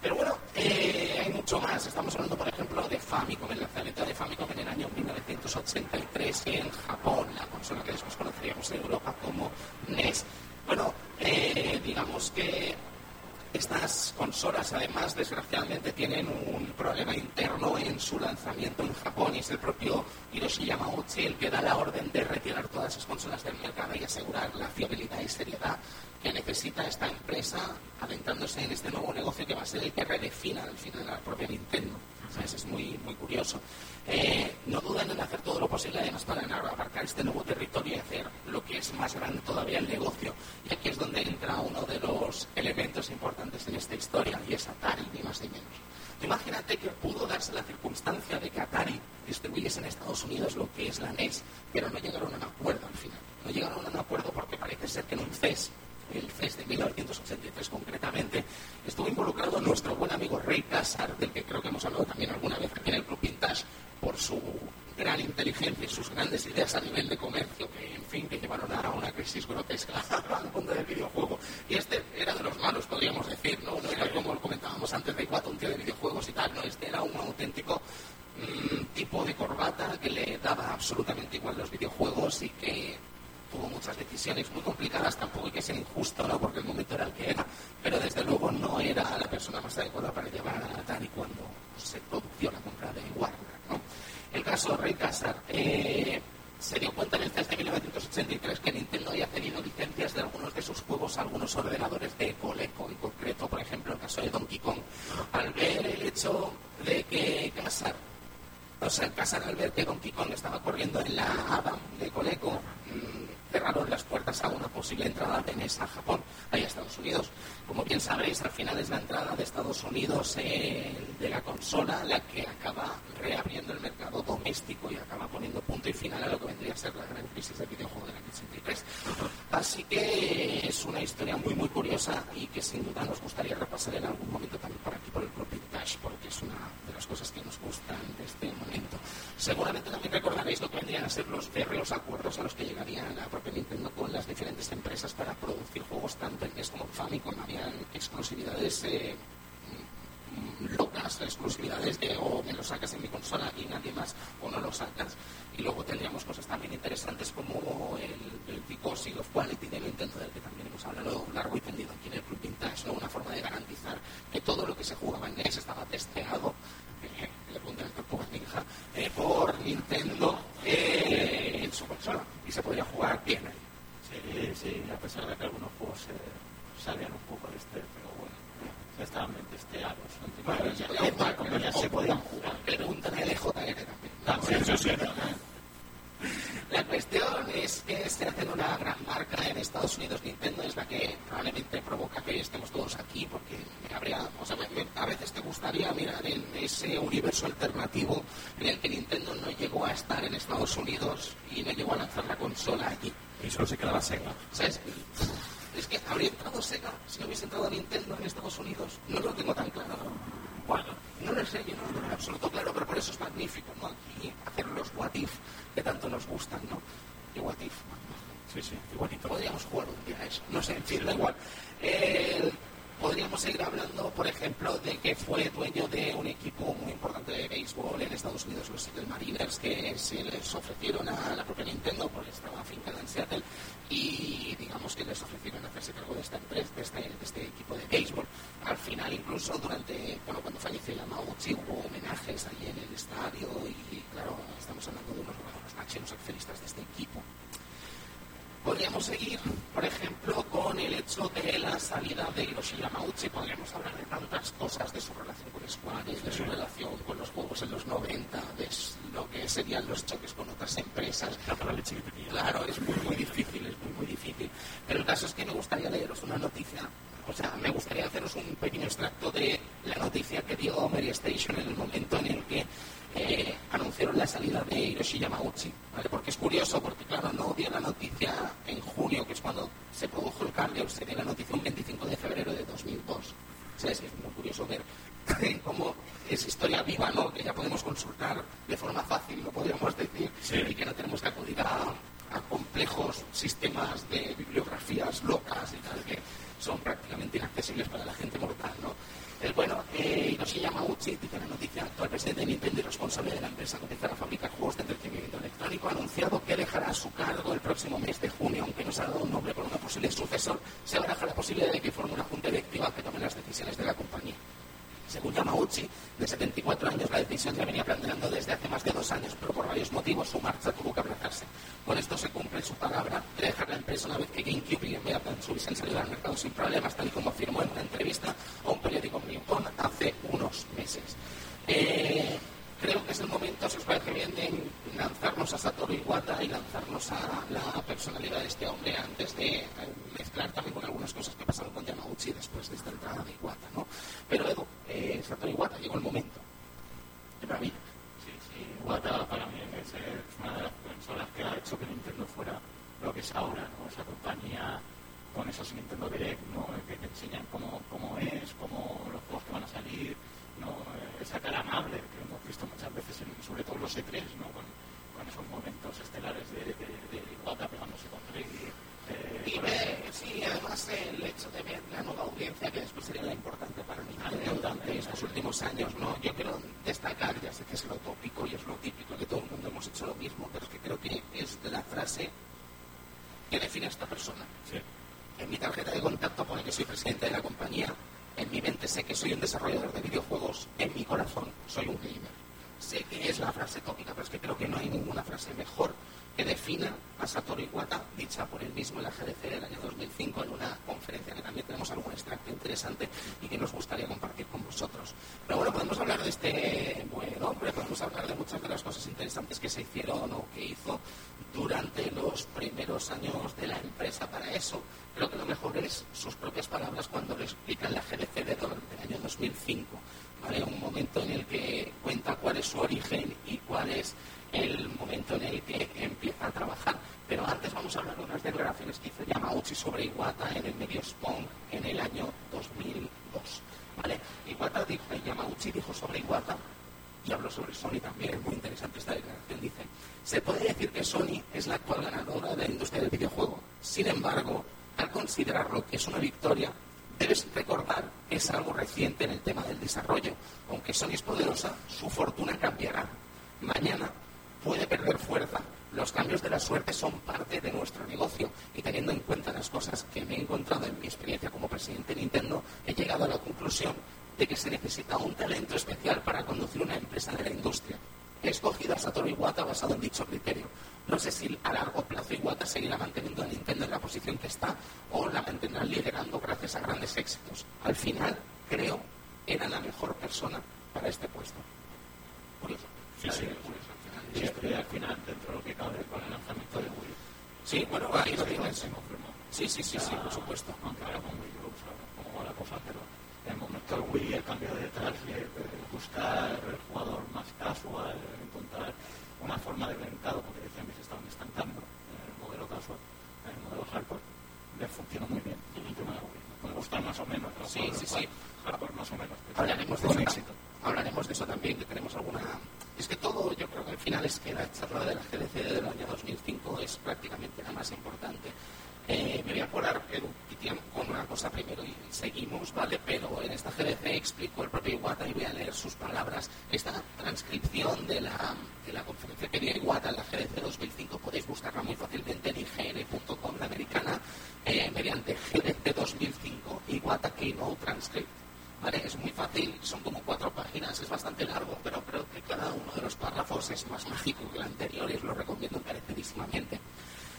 Pero bueno, eh, hay mucho más. Estamos hablando, por ejemplo, de Famicom, el lanzamiento de Famicom en el año 1983 en Japón, la consola que después conoceríamos en Europa como NES. Bueno, eh, digamos que estas consolas, además, desgraciadamente, tienen un problema interno en su lanzamiento en Japón y es el propio Hiroshi Yamauchi el que da la orden de retirar todas esas consolas del mercado y asegurar la fiabilidad y seriedad que necesita esta empresa adentrándose en este nuevo negocio que va a ser el que redefina al final la propia Nintendo. ¿Sabes? Es muy, muy curioso. Eh, no dudan en hacer todo lo posible además para abarcar este nuevo territorio y hacer lo que es más grande todavía el negocio. Y aquí es donde entra uno de los elementos importantes en esta historia y es Atari, ni más ni menos. Imagínate que pudo darse la circunstancia de que Atari distribuyese en Estados Unidos lo que es la NES, pero no llegaron a un acuerdo al final. No llegaron a un acuerdo porque parece ser que en un CES el FES de 1983 concretamente, estuvo involucrado nuestro buen amigo Ray Casar, del que creo que hemos hablado también alguna vez aquí en el Club Vintage, por su gran inteligencia y sus grandes ideas a nivel de comercio, que en fin, que llevaron a una crisis grotesca al mundo del videojuego. Y este era de los malos, podríamos decir, ¿no? No era como comentábamos antes de cuatro, un tío de videojuegos y tal, no, este era un auténtico mmm, tipo de corbata que le daba absolutamente igual los videojuegos y que tuvo muchas decisiones muy complicadas, tampoco hay que ser injusto, ¿no? porque el momento era el que era, pero desde luego no era la persona más adecuada para llevar a Atari cuando se produjo la compra de Warner. ¿no? El caso Ray Casar eh, se dio cuenta en el CES de 1983 que Nintendo había cedido licencias de algunos de sus juegos a algunos ordenadores de Coleco, en concreto, por ejemplo, el caso de Donkey Kong. Al ver el hecho de que Casar o sea, Casar al ver que Donkey Kong estaba corriendo en la Adam de Coleco, mmm, cerraron las puertas a una posible entrada de NES a Japón, ahí a Estados Unidos. Como bien sabréis, al final es la entrada de Estados Unidos eh, de la consola la que acaba reabriendo el mercado doméstico y acaba poniendo punto y final a lo que vendría a ser la gran crisis del videojuego del año 83. Así que es una historia muy, muy curiosa y que sin duda nos gustaría repasar en algún momento también por aquí, por el Club Vintage, porque es una de las cosas que nos gustan de este momento. Seguramente también recordaréis lo que vendrían a ser los férreos acuerdos a los que llegaría la empresas para producir juegos tanto en NES como en Famicom. Habían exclusividades eh, locas, exclusividades de o me lo sacas en mi consola y nadie más o no lo sacas. Y luego tendríamos cosas también interesantes como el, el Picosi of Quality de Nintendo, del que también hemos hablado largo y tendido aquí en el Club Vintage, ¿no? una forma de garantizar que todo lo que se jugaba en NES estaba testeado eh, le pregunté al Tortuga Ninja, eh, por Nintendo eh, en su consola y se podría jugar bien ahí. Sí, sí, a pesar de que algunos juegos se salían un poco de este, pero bueno, ya estaban bien testeados. Bueno, ya, ya, ya, como ya se podían jugar. Pregúntale a LJR también. También, sí, sí, La cuestión es que se hace una gran marca en Estados Unidos. Nintendo es la que probablemente provoca que estemos todos aquí, porque me habría, o sea, me, me, a veces te gustaría mirar en ese universo alternativo en el que Nintendo no llegó a estar en Estados Unidos y no llegó a lanzar la consola aquí. Y solo se quedaba Sega. ¿Sabes? Es que habría entrado Sega si no hubiese entrado Nintendo en Estados Unidos. No lo tengo tan claro. Bueno, no lo sé, yo no lo tengo en absoluto claro, pero por eso es magnífico, ¿no? Aquí hacer los what if que tanto nos gustan, ¿no? Y what if. Sí, sí, igualito. Podríamos jugar un día a eso. No sé, en fin, da igual. Eh, podríamos seguir hablando, por ejemplo, de que fue dueño de un equipo muy importante de béisbol en Estados Unidos, los Seattle Mariners, que se les ofrecieron a la propia Nintendo porque estaba afincada en Seattle y digamos que les ofrecieron hacerse cargo de esta empresa, de este, de este equipo de béisbol. Al final, incluso durante, bueno, cuando falleció Yamauchi, hubo homenajes allí en el estadio y, claro, estamos hablando de unos los máximos accionistas de este equipo. Podríamos seguir, por ejemplo, con el hecho de la salida de Hiroshi Yamauchi. Podríamos hablar de tantas cosas, de su relación con Square, de su relación con los juegos en los 90, de lo que serían los choques con otras empresas. Claro, es muy, muy difícil, es muy, muy difícil. Pero el caso es que me gustaría leeros una noticia. O sea, me gustaría haceros un pequeño extracto de la noticia que dio Mary Station en el momento en el que eh, anunciaron la salida de Hiroshi Yamauchi, ¿vale? Porque es curioso, porque claro, no dio la noticia en junio, que es cuando se produjo el cambio, se dio la noticia un 25 de febrero de 2002. Es muy curioso ver cómo es historia viva, ¿no? Que ya podemos consultar de forma fácil, lo podríamos decir, y que no tenemos que acudir a, a complejos sistemas de bibliografías locas y tal, que son prácticamente inaccesibles para la gente mortal, ¿no? El, bueno, eh, Hiroshi Yamauchi, dice la noticia, actual presidente de Nintendo y responsable de la empresa que empezará a fabricar juegos de entretenimiento electrónico, ha anunciado que dejará su cargo el próximo mes de junio, aunque no se ha dado un nombre por una posible sucesor, se baraja la posibilidad de que forme una junta directiva que tome las decisiones de la compañía. Según Yamauchi, de 74 años, la decisión ya venía planteando desde hace más de dos años, pero por varios motivos su marcha tuvo que aplazarse. Con esto se cumple su palabra de dejar la empresa una vez que GameCube y Boy hubiesen salido al mercado sin problemas, tal y como afirmó en una entrevista a un periódico Nippon hace unos meses. Eh, creo que es el momento, si os parece bien, de lanzarnos a Satoru Iwata y lanzarnos a la personalidad de este hombre antes de mezclar también con algunas cosas que pasaron con Yamauchi después de esta entrada de Iwata, ¿no? Pero Edu, eh, Satoru Iwata, llegó el momento. Para mí, sí, sí, Iwata para mí es, una de las personas que ha hecho que Nintendo fuera lo que es ahora, ¿no? Esa compañía con esos Nintendo Direct, ¿no? Que te enseñan cómo, cómo es, cómo los juegos que van a salir, ¿no? esa cara amable que hemos visto muchas veces, en, sobre todo los E3, ¿no? con, con esos momentos estelares de, de, de Iwata pegándose con Rey. Eh, y ver, sí, además el hecho de ver la nueva audiencia, que después sería la importante para mí durante estos últimos años, ¿no? Yo quiero destacar, ya sé que es lo tópico y es lo típico, que todo el mundo hemos hecho lo mismo, pero es que creo que es de la frase que define a esta persona. Sí. En mi tarjeta de contacto pone que soy presidente de la compañía, en mi mente sé que soy un desarrollador de videojuegos, en mi corazón soy un gamer. Sé que es la frase tópica, pero es que creo que no hay ninguna frase mejor que defina a Satoru Iwata, dicha por él mismo en la GDC del año 2005 en una conferencia que también tenemos algún extracto interesante y que nos gustaría compartir con vosotros. Pero bueno, podemos hablar de este buen hombre, podemos hablar de muchas de las cosas interesantes que se hicieron o que hizo durante los primeros años de la empresa para eso. Creo que lo mejor es sus propias palabras cuando le explica la GDC del año 2005. ¿vale? Un momento en el que cuenta cuál es su origen y cuál es el momento en el que empieza a trabajar. Pero antes vamos a hablar de unas declaraciones que hizo Yamauchi sobre Iwata en el medio Spawn en el año 2002. ¿vale? Iwata dijo, Yamauchi dijo sobre Iwata, y habló sobre Sony también, muy interesante esta declaración, dice, se puede decir que Sony es la actual ganadora de la industria del videojuego. Sin embargo, al considerarlo que es una victoria, debes recordar que es algo reciente en el tema del desarrollo. Aunque Sony es poderosa, su fortuna cambiará. Mañana puede perder fuerza. Los cambios de la suerte son parte de nuestro negocio y teniendo en cuenta las cosas que me he encontrado en mi experiencia como presidente de Nintendo, he llegado a la conclusión de que se necesita un talento especial para conducir una empresa de la industria. He escogido a Satoru Iwata basado en dicho criterio. No sé si a largo plazo Iwata seguirá manteniendo a Nintendo en la posición que está o la mantendrá liderando gracias a grandes éxitos. Al final, creo, era la mejor persona para este puesto. Curioso. Sí, sí. Y estoy al final, dentro de lo que cabe, con el lanzamiento de Wii. Sí, bueno, ahí lo tienes. Sí, sí, sí, sí, por supuesto. Aunque ahora con Wii U, ¿sabes cómo va la cosa? Pero el momento del Wii, el cambio de target, buscar el jugador más casual, encontrar una forma de mercado, porque decían que se estaban estancando en el modelo casual, en el modelo hardcore, le funcionó muy bien. Me gusta más o menos. ¿no? Sí, sí, sí. Hardcore más o menos. Hablaremos de, eso, hablaremos de eso también, que tenemos alguna... Es que todo, yo creo que al final es que la charla de la GDC del año 2005 es prácticamente la más importante. Eh, me voy a acordar con una cosa primero y seguimos, ¿vale? Pero en esta GDC explicó el propio Iwata y voy a leer sus palabras. Esta transcripción de la, de la conferencia que dio Iwata en la GDC 2005 podéis buscarla muy fácilmente en ign.com, la americana, eh, mediante GDC 2005, Iwata Keynote Transcript. ¿Vale? Es muy fácil, son como cuatro páginas, es bastante largo, pero creo que cada uno de los párrafos es más mágico que el anterior y os lo recomiendo encarecidísimamente.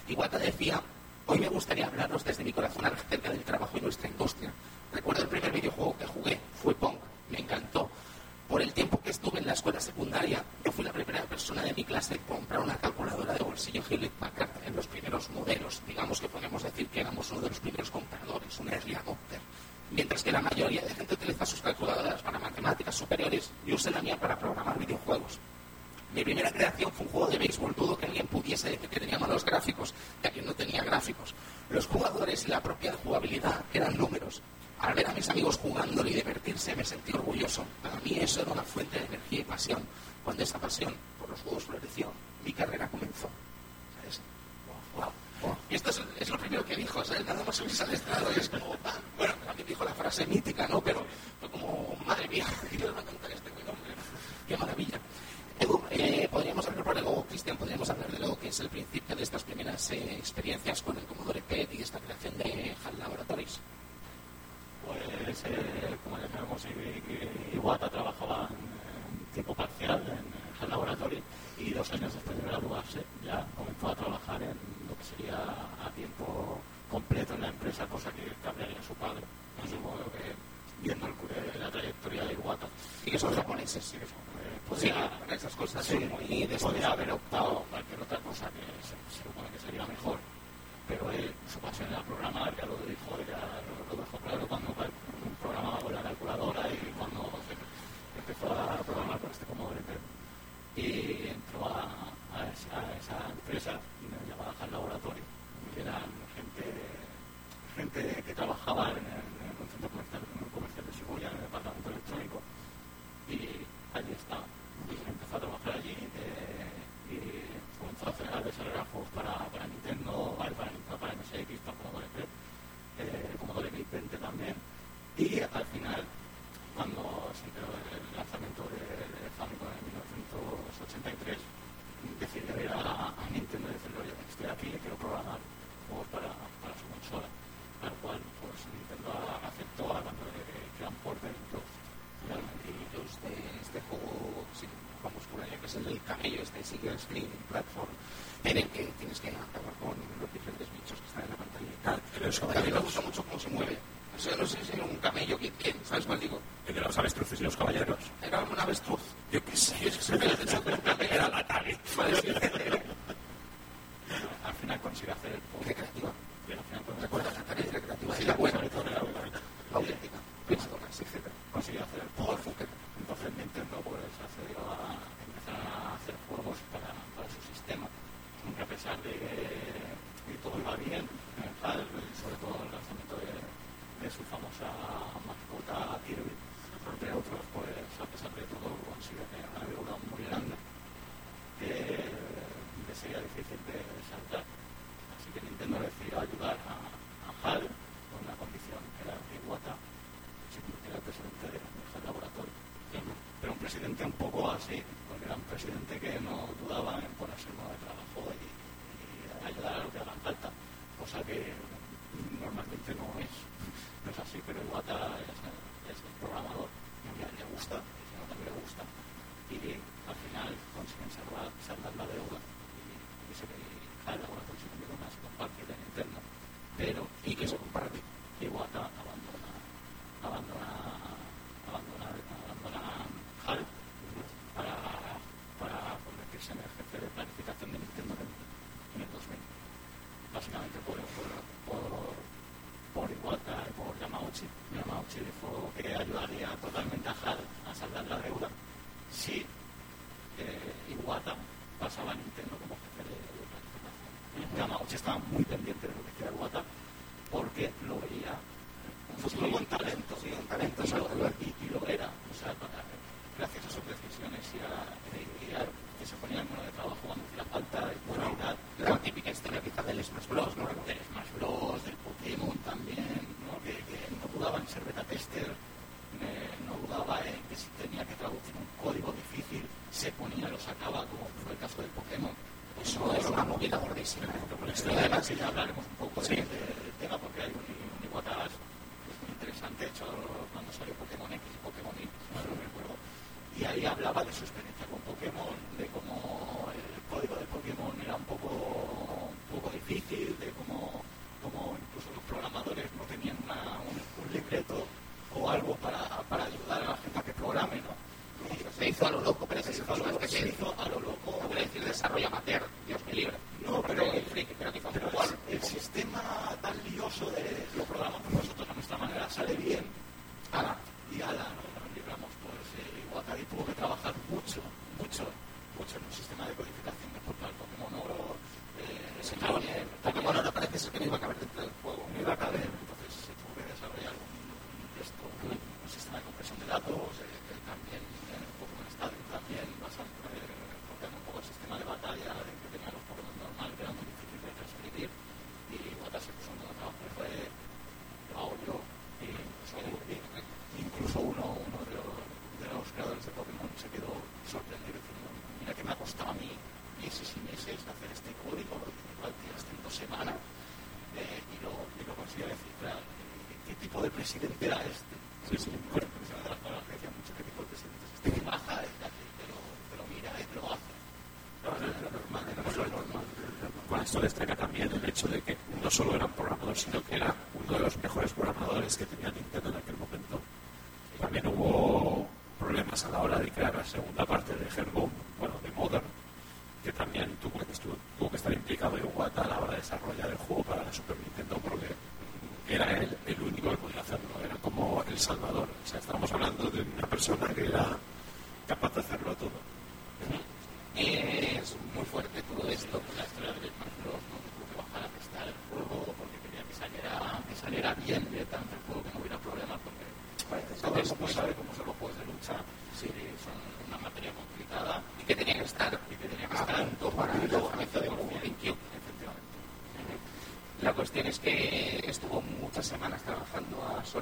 Iwata decía Hoy me gustaría hablaros desde mi corazón acerca del trabajo y nuestra industria. Recuerdo el primer videojuego que jugué, fue Pong, me encantó. Por el tiempo que estuve en la escuela secundaria, yo fui la primera persona de mi clase en comprar una calculadora de bolsillo Hewlett Packard en los primeros modelos. Digamos que podemos decir que éramos uno de los primeros compradores, un early adopter. Mientras que la mayoría de gente utiliza sus calculadoras para matemáticas superiores, yo usé la mía para programar videojuegos. Mi primera creación fue un juego de béisbol. Dudo que alguien pudiese decir que tenía malos gráficos, ya que no tenía gráficos. Los jugadores y la propia jugabilidad eran números. Al ver a mis amigos jugándolo y divertirse, me sentí orgulloso. Para mí eso era una fuente de energía y pasión. Cuando esa pasión por los juegos floreció, mi carrera comenzó. ¿Sabes? Y esto es, lo primero que dijo. Nada más subirse al estrado y es como, bueno, también dijo la frase mítica, ¿no? Pero fue como, madre mía, ¿qué les va a este buen hombre? Qué maravilla. Eh, podríamos hablar luego, Cristian, podríamos hablar de lo que es el principio de estas primeras eh, experiencias con el Commodore PET y esta creación de HAL Laboratories. Pues, eh, como decíamos, Iwata trabajaba en tiempo parcial en HAL Laboratories y dos años después de graduarse ya comenzó a trabajar en lo que sería a tiempo completo en la empresa, cosa que cambiaría a su padre. No supongo que viendo el, la trayectoria de Iwata. Y que son japoneses. Sí, que son podría, esas cosas sí, muy podría haber optado cualquier otra cosa que se, supone que sería mejor. Pero él, su pasión era programar, ya lo dijo, ya lo, dejó claro cuando programaba con la calculadora y cuando empezó a programar con este Commodore Y entró a, esa, empresa llamada HAL Laboratorio, que eran gente, gente que trabajaba en, un centro comercial, en un comercial de Shibuya, en el departamento electrónico. Y allí estaba empezó a trabajar allí eh, y comenzó a, hacer, a desarrollar juegos para, para Nintendo, para, para MSX, para Commodore PET, eh, Commodore 20 también. Y al final, cuando se enteró del lanzamiento de, de Famicom en 1983, decidió ir a, a Nintendo y decirle, oye, estoy aquí y quiero programar juegos para, para su consola. Al cual pues, Nintendo aceptó a cuando le crean Porter y los de este juego, sí, vamos por allá, que camello, este single screen platform, en el que tienes que acabar con los diferentes bichos que están en la pantalla y tal. Pero eso a mí me gusta mucho cómo se mueve. O sea, no sé si era un camello, ¿quién? quién ¿Sabes cuál digo? El de los avestruces y los caballeros. Era un avestruz. Yo qué sé, es que se me. Era la Atari. al final consigue hacer el. Recreativa. Y al final Recuerda, la Atari es recreativa. Y la buena. La auténtica. Pensadoras, etc. Consigue hacer el juego. Entonces Nintendo pues accedió a empezar a hacer juegos para, para su sistema. Aunque a pesar de que todo iba bien, sobre todo el lanzamiento de, de su famosa mascota Sim. Pokémon ahora parece eso que me iba a caber dentro del juego, no iba a caber, entonces se tuvo que desarrollar un, pues, esto, un sistema de compresión de datos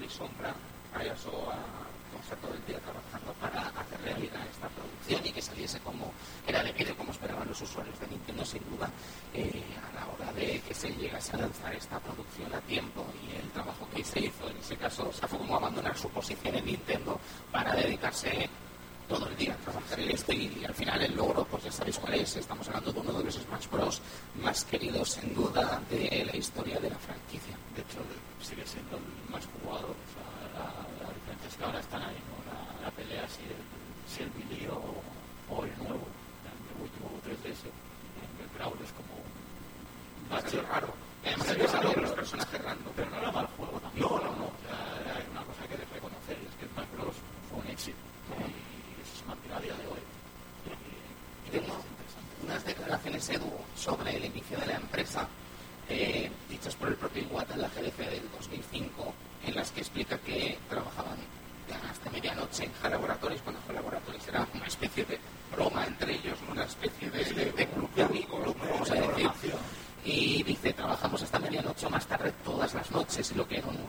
y sombra a EASO ah, a todo el día trabajando para hacer realidad esta producción y que saliese como era debido, como esperaban los usuarios de Nintendo, sin duda, eh, a la hora de que se llegase a lanzar esta producción a tiempo. a Laboratories cuando fue a Laboratories era una especie de broma entre ellos, una especie de, de, de club de amigos, vamos a decir. Y dice, trabajamos hasta medianoche o más tarde todas las noches, y lo que era un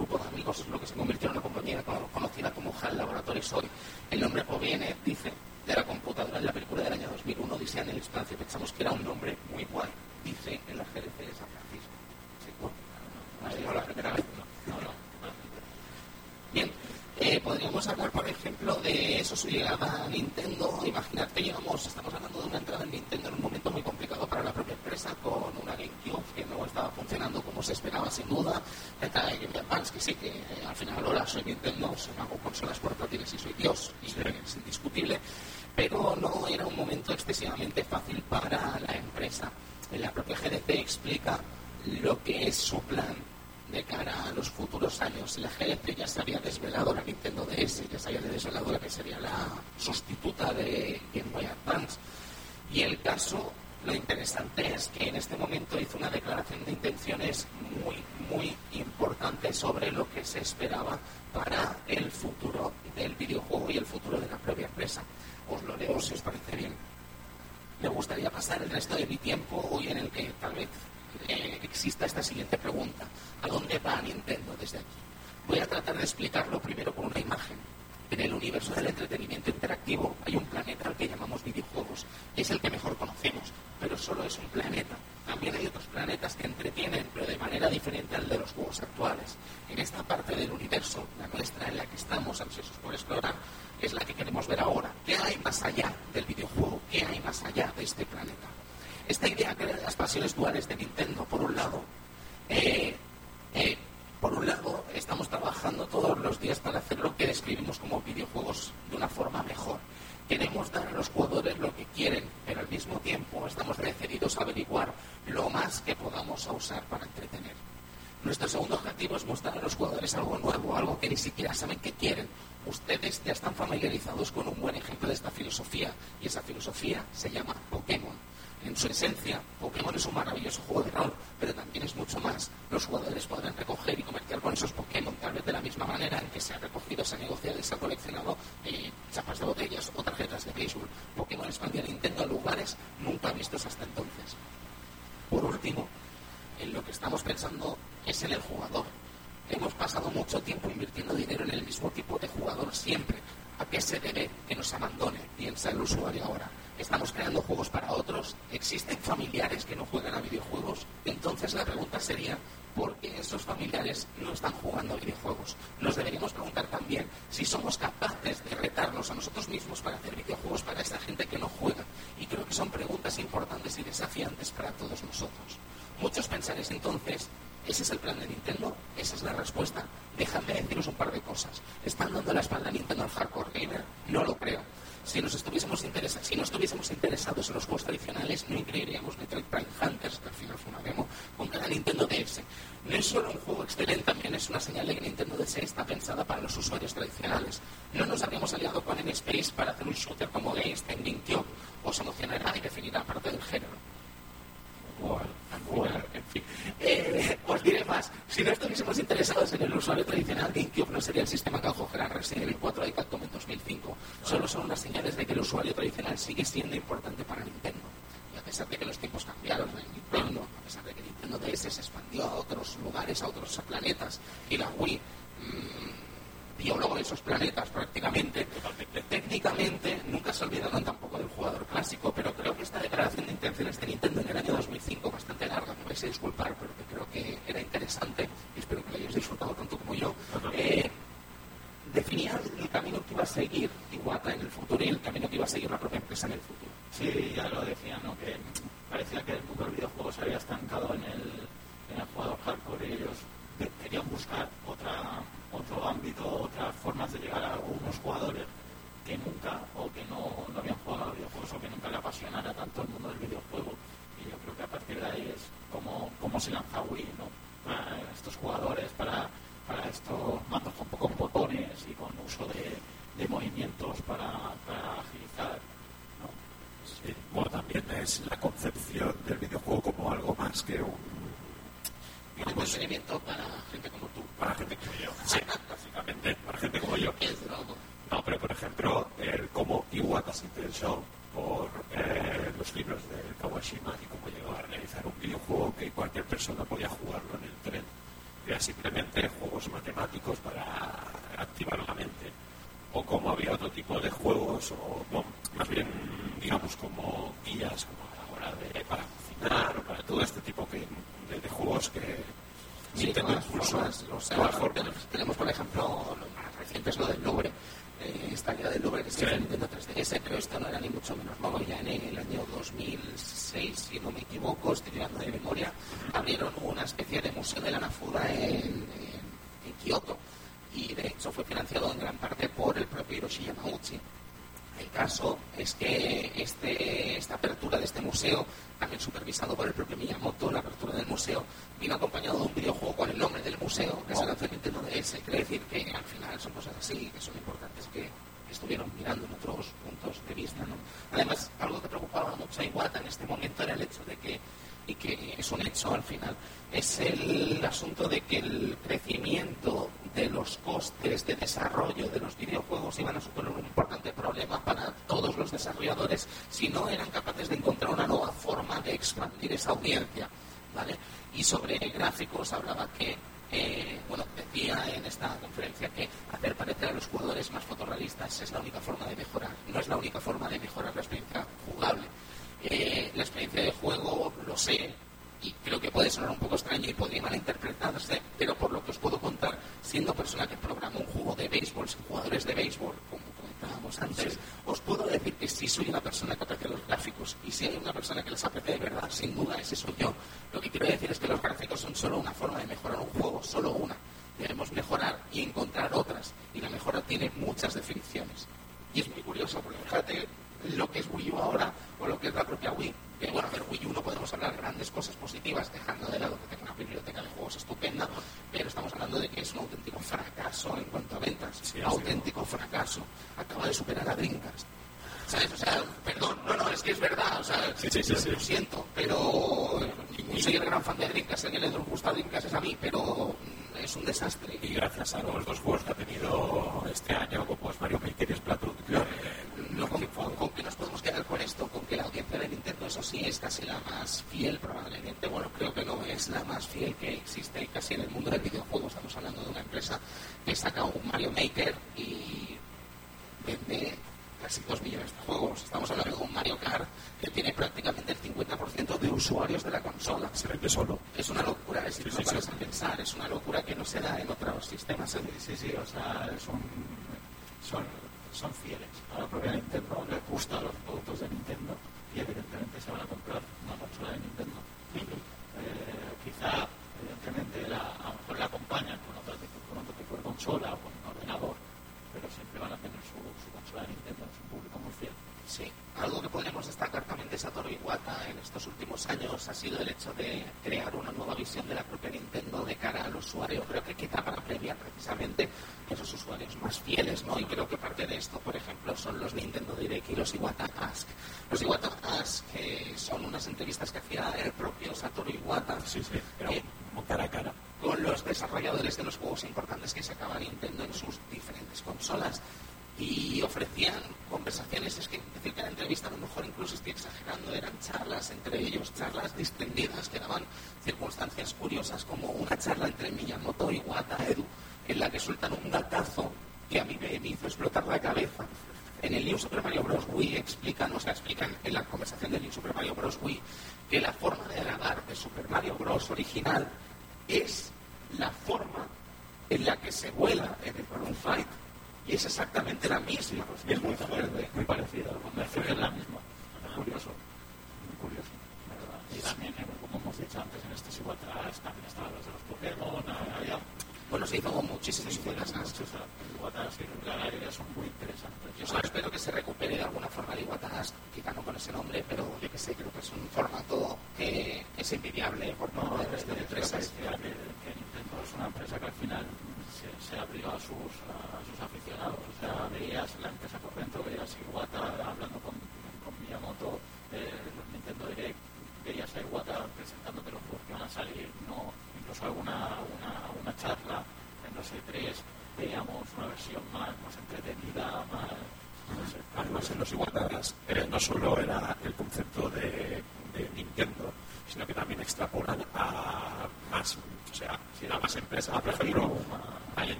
duales de Nintendo, por un lado, eh, eh, por un lado, estamos trabajando todos los días para hacer lo que describimos como videojuegos de una forma mejor. Queremos dar a los jugadores lo que quieren, pero al mismo tiempo estamos decididos a averiguar lo más que podamos usar para entretener. Nuestro segundo objetivo es mostrar a los jugadores algo nuevo, algo que ni siquiera saben que quieren. Ustedes ya están familiarizados con un buen ejemplo de esta filosofía, y esa filosofía se llama Pokémon en su esencia, Pokémon es un maravilloso juego de rol, pero también es mucho más. Los jugadores podrán recoger y comerciar con esos Pokémon, tal vez de la misma manera en que se ha recogido, se ha negociado y se ha coleccionado eh, chapas de botellas o tarjetas de béisbol. Pokémon expandió a Nintendo a lugares vistos hasta entonces. Por último, en lo que estamos pensando es en el jugador. Hemos pasado mucho tiempo invirtiendo dinero en el mismo tipo de jugador siempre. ¿A qué se debe que nos abandone? Piensa el usuario ahora estamos creando juegos para otros, existen familiares que no juegan a videojuegos, entonces la pregunta sería, ¿por qué esos familiares no están jugando a videojuegos? Nos deberíamos preguntar también si somos capaces de retarnos a nosotros mismos para hacer videojuegos para esa gente que no juega. Y creo que son preguntas importantes y desafiantes para todos nosotros. Muchos pensaréis entonces, ¿ese es el plan de Nintendo? ¿Esa es la respuesta? Déjame deciros un par de cosas. ¿Están dando la espalda a Nintendo al hardcore gamer? No lo creo si nos estuviésemos interesados, si no estuviésemos interesados en los juegos tradicionales, no incluiríamos Metroid Prime Hunters, que al final fue una demo, con cada Nintendo DS. No es solo un juego excelente, también es una señal de que Nintendo DS está pensada para los usuarios tradicionales. No nos habríamos aliado con N-Space para hacer un shooter como Games en GameCube. Os emocionará y definirá parte del género. En fin. Os diré más. Si no estuviésemos interesados en el usuario tradicional, GameCube no sería el sistema que acogerá Resident Evil 4 y Capcom en 2005. Solo son unas señales de que el usuario tradicional sigue siendo importante para Nintendo. Y a pesar de que los tiempos cambiaron en Nintendo, a pesar de que Nintendo DS se expandió a otros lugares, a otros planetas, y la Wii mmm, luego esos planetas prácticamente, técnicamente nunca se olvidaron tampoco del jugador clásico, pero creo que esta declaración de intenciones de Nintendo en el año 2005, bastante larga, me vais a disculpar, pero que creo que era interesante, y espero que lo hayáis disfrutado tanto como yo, eh, definía el camino que iba a seguir Iwata en el futuro y el camino que iba a seguir la propia empresa en el futuro. Sí, ya lo decía, ¿no? que parecía que el mundo del videojuego se había estancado en el, en el jugador hardcore y ellos querían buscar otra, otro ámbito, otras formas de llegar a algunos jugadores que nunca o que no, no habían jugado a videojuegos o que nunca le apasionara tanto el mundo del videojuego. Y yo creo que a partir de ahí es como, como se lanza Wii, ¿no? Para estos jugadores, para para esto mandos con pocos botones y con uso de, de movimientos para, para agilizar. ¿no? Sí. Bueno, también es la concepción del videojuego como algo más que un entretenimiento para gente como tú. Para gente como yo. Sí, básicamente, para gente como yo. No, pero por ejemplo, el cómo Iwata se interesó por eh, los libros de Kawashima y cómo llegó a realizar un videojuego que cualquier persona podía jugarlo en el tren era simplemente juegos matemáticos para activar la mente. O como había otro tipo de juegos, o más bien, digamos, como guías como a la hora de para cocinar, o para todo este tipo de, de, juegos que sí, Nintendo impulsó. Los, tenemos, por ejemplo, lo más reciente es lo del Louvre. Eh, esta guía del Louvre que se sí. Nintendo 3DS, pero esto no era ni mucho menos nuevo. Ya en el año 2006, si no me equivoco, estoy tirando de memoria, abrieron una especie de museo de la Nafuda en, en, en Kioto y de hecho fue financiado en gran parte por el propio Hiroshi Yamauchi. El caso es que este, esta apertura de este museo, también supervisado por el propio Miyamoto, la apertura del museo, vino acompañado de un videojuego con el nombre del museo, que es el lanzamiento de DS. Quiere decir que al final son cosas así, que son importantes, que estuvieron mirando en otros puntos de vista. ¿no? Además, algo que preocupaba preocupaba mucho a Iwata en este momento era el hecho de que, y que es un hecho al final, es el asunto de que el crecimiento de los costes de desarrollo de los videojuegos iban a suponer un importante problema para todos los desarrolladores si no eran capaces de encontrar una nueva forma de expandir esa audiencia. ¿vale? Y sobre gráficos hablaba que eh, bueno, decía en esta conferencia que hacer parecer a los jugadores más fotorrealistas es la única forma de mejorar, no es la única forma de mejorar la experiencia jugable. Eh, la experiencia de juego, lo sé, y creo que puede sonar un poco extraño y podría malinterpretarse, pero por lo que os puedo contar, siendo persona que programa un juego de béisbol, jugadores de béisbol, como comentábamos antes, os puedo decir que sí soy una persona que aprecia los gráficos, y si hay una persona que los aprecia de verdad, sin duda, ese soy yo. Lo que quiero decir es que los gráficos son solo una forma de mejorar un juego, solo una. Debemos mejorar y encontrar otras, y la mejora tiene muchas definiciones. Y es muy curioso, porque fíjate lo que es Wii U ahora, o lo que es la propia Wii que bueno, del Wii U no podemos hablar grandes cosas positivas, dejando de lado que tenga una biblioteca de juegos estupenda, pero estamos hablando de que es un auténtico fracaso en cuanto a ventas. Sí, auténtico fracaso. Acaba de superar a Dreamcast. ¿Sabes? O sea, perdón, no, no, es que es verdad, o sea, sí, lo siento, pero yo soy el gran fan de Dreamcast, el que le gusta Dreamcast es a mí, pero es un desastre. Y gracias a los dos juegos que ha tenido este año, como es Mario Maker y Splatoon, eh, no, con, con, que nos podemos quedar con esto, con que la audiencia de Nintendo, eso sí, es casi la más fiel probablemente. Bueno, creo que no es la más fiel que existe casi en el mundo del videojuego. Estamos hablando de una empresa que saca un Mario Maker y vende casi 2 millones de juegos. Estamos hablando de un Mario Kart que tiene prácticamente el 50% de usuarios de la consola. Se vende solo. Es una locura, es sí, sí, sí, pensar, es una locura que no se da en otros sistemas. Sí, sí, o sea, son, son, son fieles. A la propia Nintendo le gusta los productos de Nintendo y evidentemente se van a comprar una consola de Nintendo. Eh, quizá, evidentemente, la, a lo mejor la acompañan con otro, con otro tipo de consola o con un ordenador, pero siempre van a tener su, su consola de Nintendo, es un público muy fiel. Sí, algo que podemos destacar también de Satoru Iwata en estos últimos años ha sido el hecho de crear una nueva visión de la propia Nintendo de cara al usuario. Creo que quizá para premiar precisamente esos usuarios más fieles, ¿no? Y creo que parte de esto, por ejemplo, son los Nintendo Direct y los Iwata Ask. Los Iwata Ask, que son unas entrevistas que hacía el propio Satoru Iwata. Sí, sí, eh, cara a cara. Con los desarrolladores de los juegos importantes que sacaba Nintendo en sus diferentes consolas y ofrecían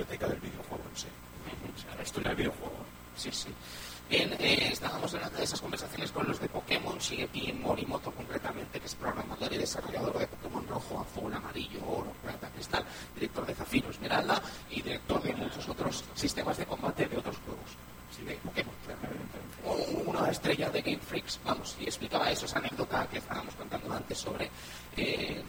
biblioteca del videojuego en sí. O sea, la historia del videojuego. Sí, sí. Bien, eh, estábamos hablando de esas conversaciones con los de Pokémon, Shigepi Morimoto concretamente, que es programador y desarrollador de Pokémon rojo, azul, amarillo, oro, plata, cristal, director de Zafiro, Esmeralda y director de muchos otros sistemas de combate de otros juegos. Sí, de Pokémon, una estrella de Game Freaks, vamos, y explicaba eso, esa anécdota que estábamos contando antes sobre eh,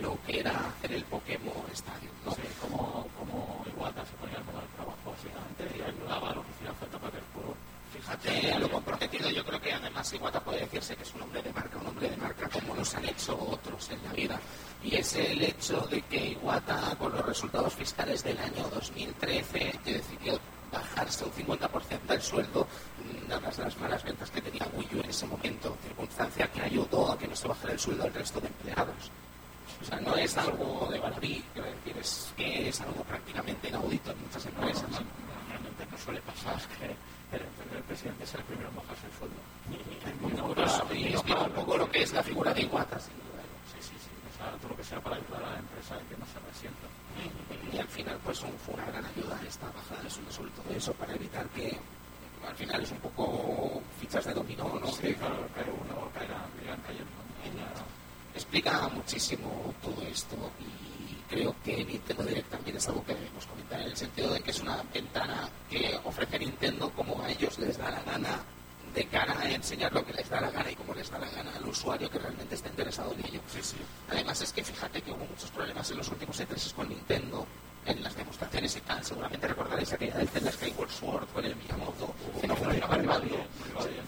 lo que era hacer el Pokémon Stadium, ¿no? Sí, como, como Iguata se ponía como el trabajo básicamente y ayudaba a lo que hiciera falta para que el juego Fíjate, a lo comprometido, yo creo que además Iguata puede decirse que es un hombre de marca, un hombre de marca como nos han hecho otros en la vida. Y es el hecho que con los resultados fiscales del año 2013, que decidió bajarse un 50% del sueldo, dadas las malas ventas que tenía Wii U en ese momento, circunstancia que ayudó a que no se bajara el sueldo del resto de empleados. O sea, no es algo de quiero decir, es que es algo prácticamente inaudito en muchas empresas. No, realmente no suele pasar que el, presidente sea el primero en bajarse el sueldo. Y, muy curioso, y explica un poco lo que es la figura de. Sí, sí, sí. O sea, todo lo que sea para ayudar a la empresa y que no se resienta. Y, fue una gran ayuda esta bajada de sueldo, sobre todo eso, para evitar que al final es un poco fichas de dominó, ¿no? Sí, claro, pero uno caerá, irán cayendo. Explica muchísimo todo esto y creo que Nintendo Direct también es algo que debemos comentar en el sentido de que es una ventana que ofrece Nintendo como a ellos les da la gana de cara a enseñar lo que les da la gana y cómo les da la gana al usuario que realmente está interesado en ello. Sí, sí. Además es que fíjate que hubo muchos problemas en los últimos E3 con Nintendo en las demostraciones y tal. Seguramente recordaréis aquella del Zelda Skyward Sword con el Miyamoto, que no el radio.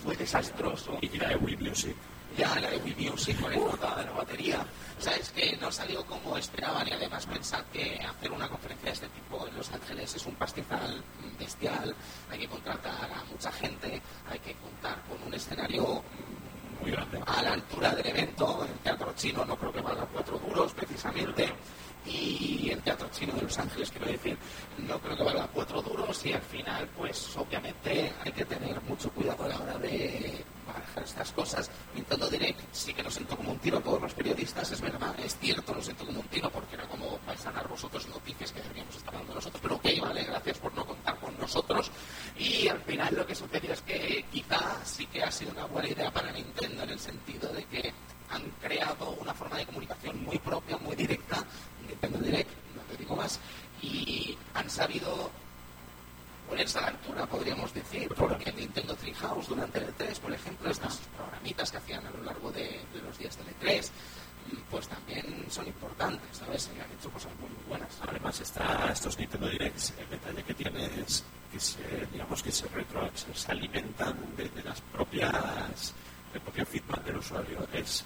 Fue desastroso. Y la de Wii Music. Ya, la de Wii Music con el cortada de la batería. O sea, es que no salió como esperaban y además pensar que hacer una conferencia de este tipo en Los Ángeles es un pastizal bestial. Hay que contratar a mucha gente, hay que contar con un escenario muy grande a la altura del evento. El teatro chino no creo que valga cuatro duros precisamente y el teatro chino de Los Ángeles, quiero decir, no creo que valga cuatro duros y al final, pues obviamente hay que tener mucho cuidado a la hora de manejar estas cosas. Nintendo Direct sí que nos sentó como un tiro todos los periodistas, es verdad, es cierto, nos sentó como un tiro porque era como vais a dar vosotros noticias que deberíamos estar dando nosotros, pero ok, vale, gracias por no contar con nosotros. Y al final lo que sucedió es que quizá sí que ha sido una buena idea para Nintendo en el sentido de que han creado una forma de comunicación muy propia, muy directa, Direct, no te digo más, y han sabido ponerse a la altura, podríamos decir, porque Nintendo Treehouse durante el E3, por ejemplo, estas programitas que hacían a lo largo de, los días del E3, pues también son importantes, ¿sabes? Y han hecho cosas muy, buenas. Además, está estos Nintendo Directs, el detalle que tiene es que se, digamos que se, retro, alimentan de, de, las propias, del propio feedback del usuario. Es,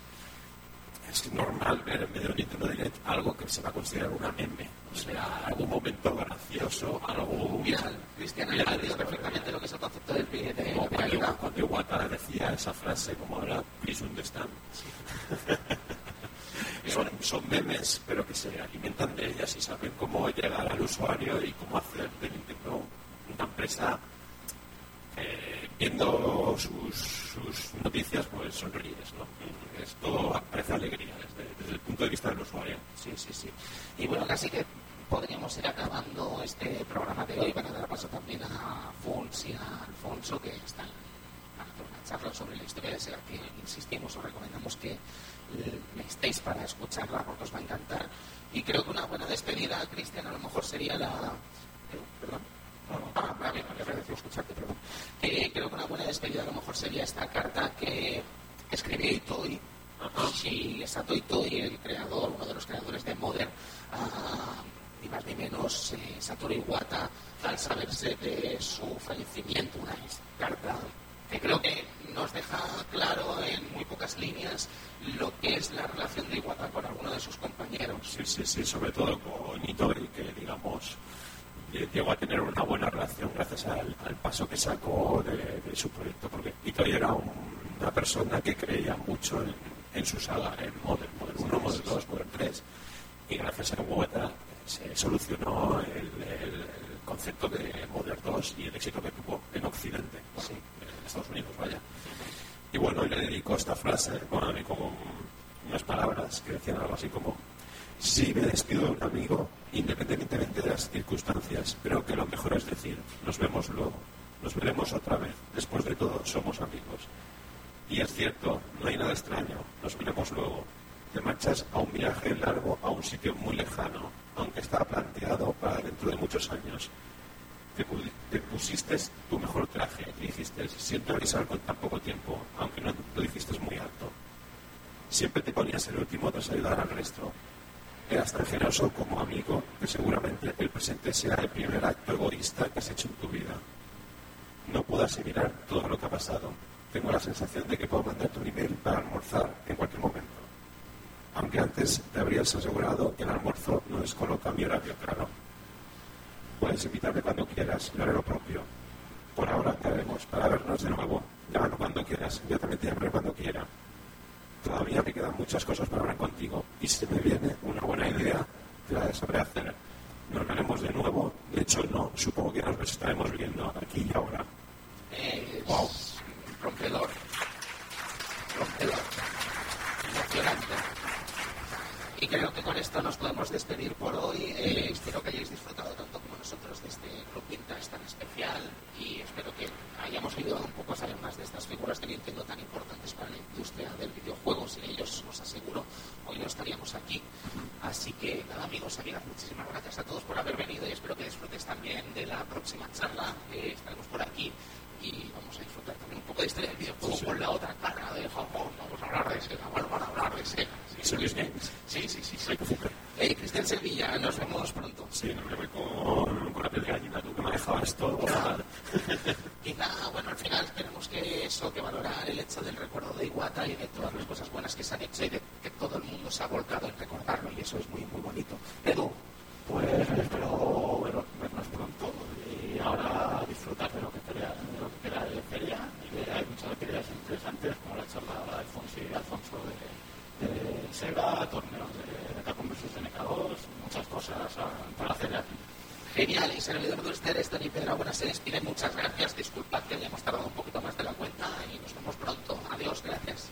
es normal ver en medio de Nintendo Direct algo que se va a considerar una meme, o sea, algún momento gracioso, algo viral. Cristian ha entendido perfectamente lo que es el concepto del de, de, como de cuando, cuando Iwata decía esa frase como ahora, please understand. Sí. son, son memes, pero que se alimentan de ellas y saben cómo llegar al usuario y cómo hacer de Nintendo una empresa eh, viendo sus, sus, noticias, pues sonríes, ¿no? Es todo parece alegría desde, desde, el punto de vista del usuario. Sí, sí, sí. Y bueno, casi que podríamos ir acabando este programa de hoy para dar paso también a Fons y a Alfonso, que están hacer una charla sobre la historia de Sega, insistimos, os recomendamos que estéis para escucharla porque os va a encantar. Y creo que una buena despedida, Cristian, a lo mejor sería la... Eh, perdón. Ah, vale, agradeció escucharte, perdón. Eh, creo que una buena despedida a lo mejor sería esta carta que escribió Itoi, si Sato Itoi, el creador, uno de los creadores de Modern, uh, ni más ni menos eh, Satoru Iwata, al saberse de su fallecimiento, una carta que creo que nos deja claro en muy pocas líneas lo que es la relación de Iwata con alguno de sus compañeros. Sí, sí, sí, sobre todo con Itoi, que digamos llegó a tener una buena relación gracias al, al paso que sacó de, de, su proyecto, porque Itoi era un, una persona que creía mucho en, en su saga, en Modern, Modern 1, Modern 2, Modern 3, y gracias a Iwata se solucionó el, concepto de Modern 2 y el éxito que tuvo en Occidente, bueno, en Estados Unidos, vaya. Y bueno, le dedicó esta frase, bueno, a mí como unas palabras que decían algo así como si me despido de un amigo, independientemente de las circunstancias, creo que lo mejor es decir, nos vemos luego, nos veremos otra vez, después de todo somos amigos. Y es cierto, no hay nada extraño, nos veremos luego. Te marchas a un viaje largo a un sitio muy lejano, aunque está planteado para dentro de muchos años. Te, te pusiste tu mejor traje y dijiste, siento avisar con tan poco tiempo, aunque no lo dijiste muy alto. Siempre te ponías el último tras ayudar al resto, eras tan generoso como amigo que seguramente el presente será el primer acto egoísta que has hecho en tu vida. No puedo asimilar todo lo que ha pasado. Tengo la sensación de que puedo mandarte un email para almorzar en cualquier momento. antes te habrías asegurado que el almuerzo no descoloca mi horario claro. Puedes invitarme cuando quieras, lo haré lo propio. Por ahora te haremos para vernos de nuevo. Llámalo cuando quieras, yo también te llamaré cuando quiera. Todavía me quedan muchas cosas para hablar contigo y si me viene una buena idea, te la sabré hacer. Nos veremos de nuevo. De hecho, no, supongo que nos estaremos viendo aquí y ahora. Wow, rompedor. Rompedor. Emocionante. Y creo que con esto nos podemos despedir por hoy. Eh, espero que hayáis disfrutado tanto como nosotros de este Club Vintage tan especial y espero que hayamos ayudado un poco a saber más de estas figuras de Nintendo tan importantes para la industria del videojuego. Sin ellos, os aseguro, hoy no estaríamos aquí. Así que nada, amigos, amigas, muchísimas gracias a todos por haber venido y espero que disfrutes también de la próxima charla. Eh, estaremos por aquí y de historia del videojuego con la otra cara de Japón. Vamos a hablar de Sega, vamos a hablar de Sega. Sí, sí, sí, sí, sí, sí. Hey, Cristian Sevilla, nos vemos pronto. Sí, no me voy con, con la piel de gallina, tú que me dejabas todo. y nada, bueno, al final tenemos que eso, que valorar el hecho del recuerdo de Iwata y de todas las cosas buenas que se han hecho y de que todo el mundo se ha volcado en recordarlo y eso es muy, muy bonito. Edu. Pues espero bueno, vernos pronto y ahora disfrutar de lo que queda de, lo que queda de feria y que hay muchas actividades interesantes como la charla de Alfonso y Alfonso de, de Sega, torneos de Capcom vs NK2, muchas cosas para hacer aquí. Genial, y servidor de ustedes, Tony Buena se despide. Muchas gracias. Disculpad que hayamos tardado un poquito más de la cuenta y nos vemos pronto. Adiós, gracias.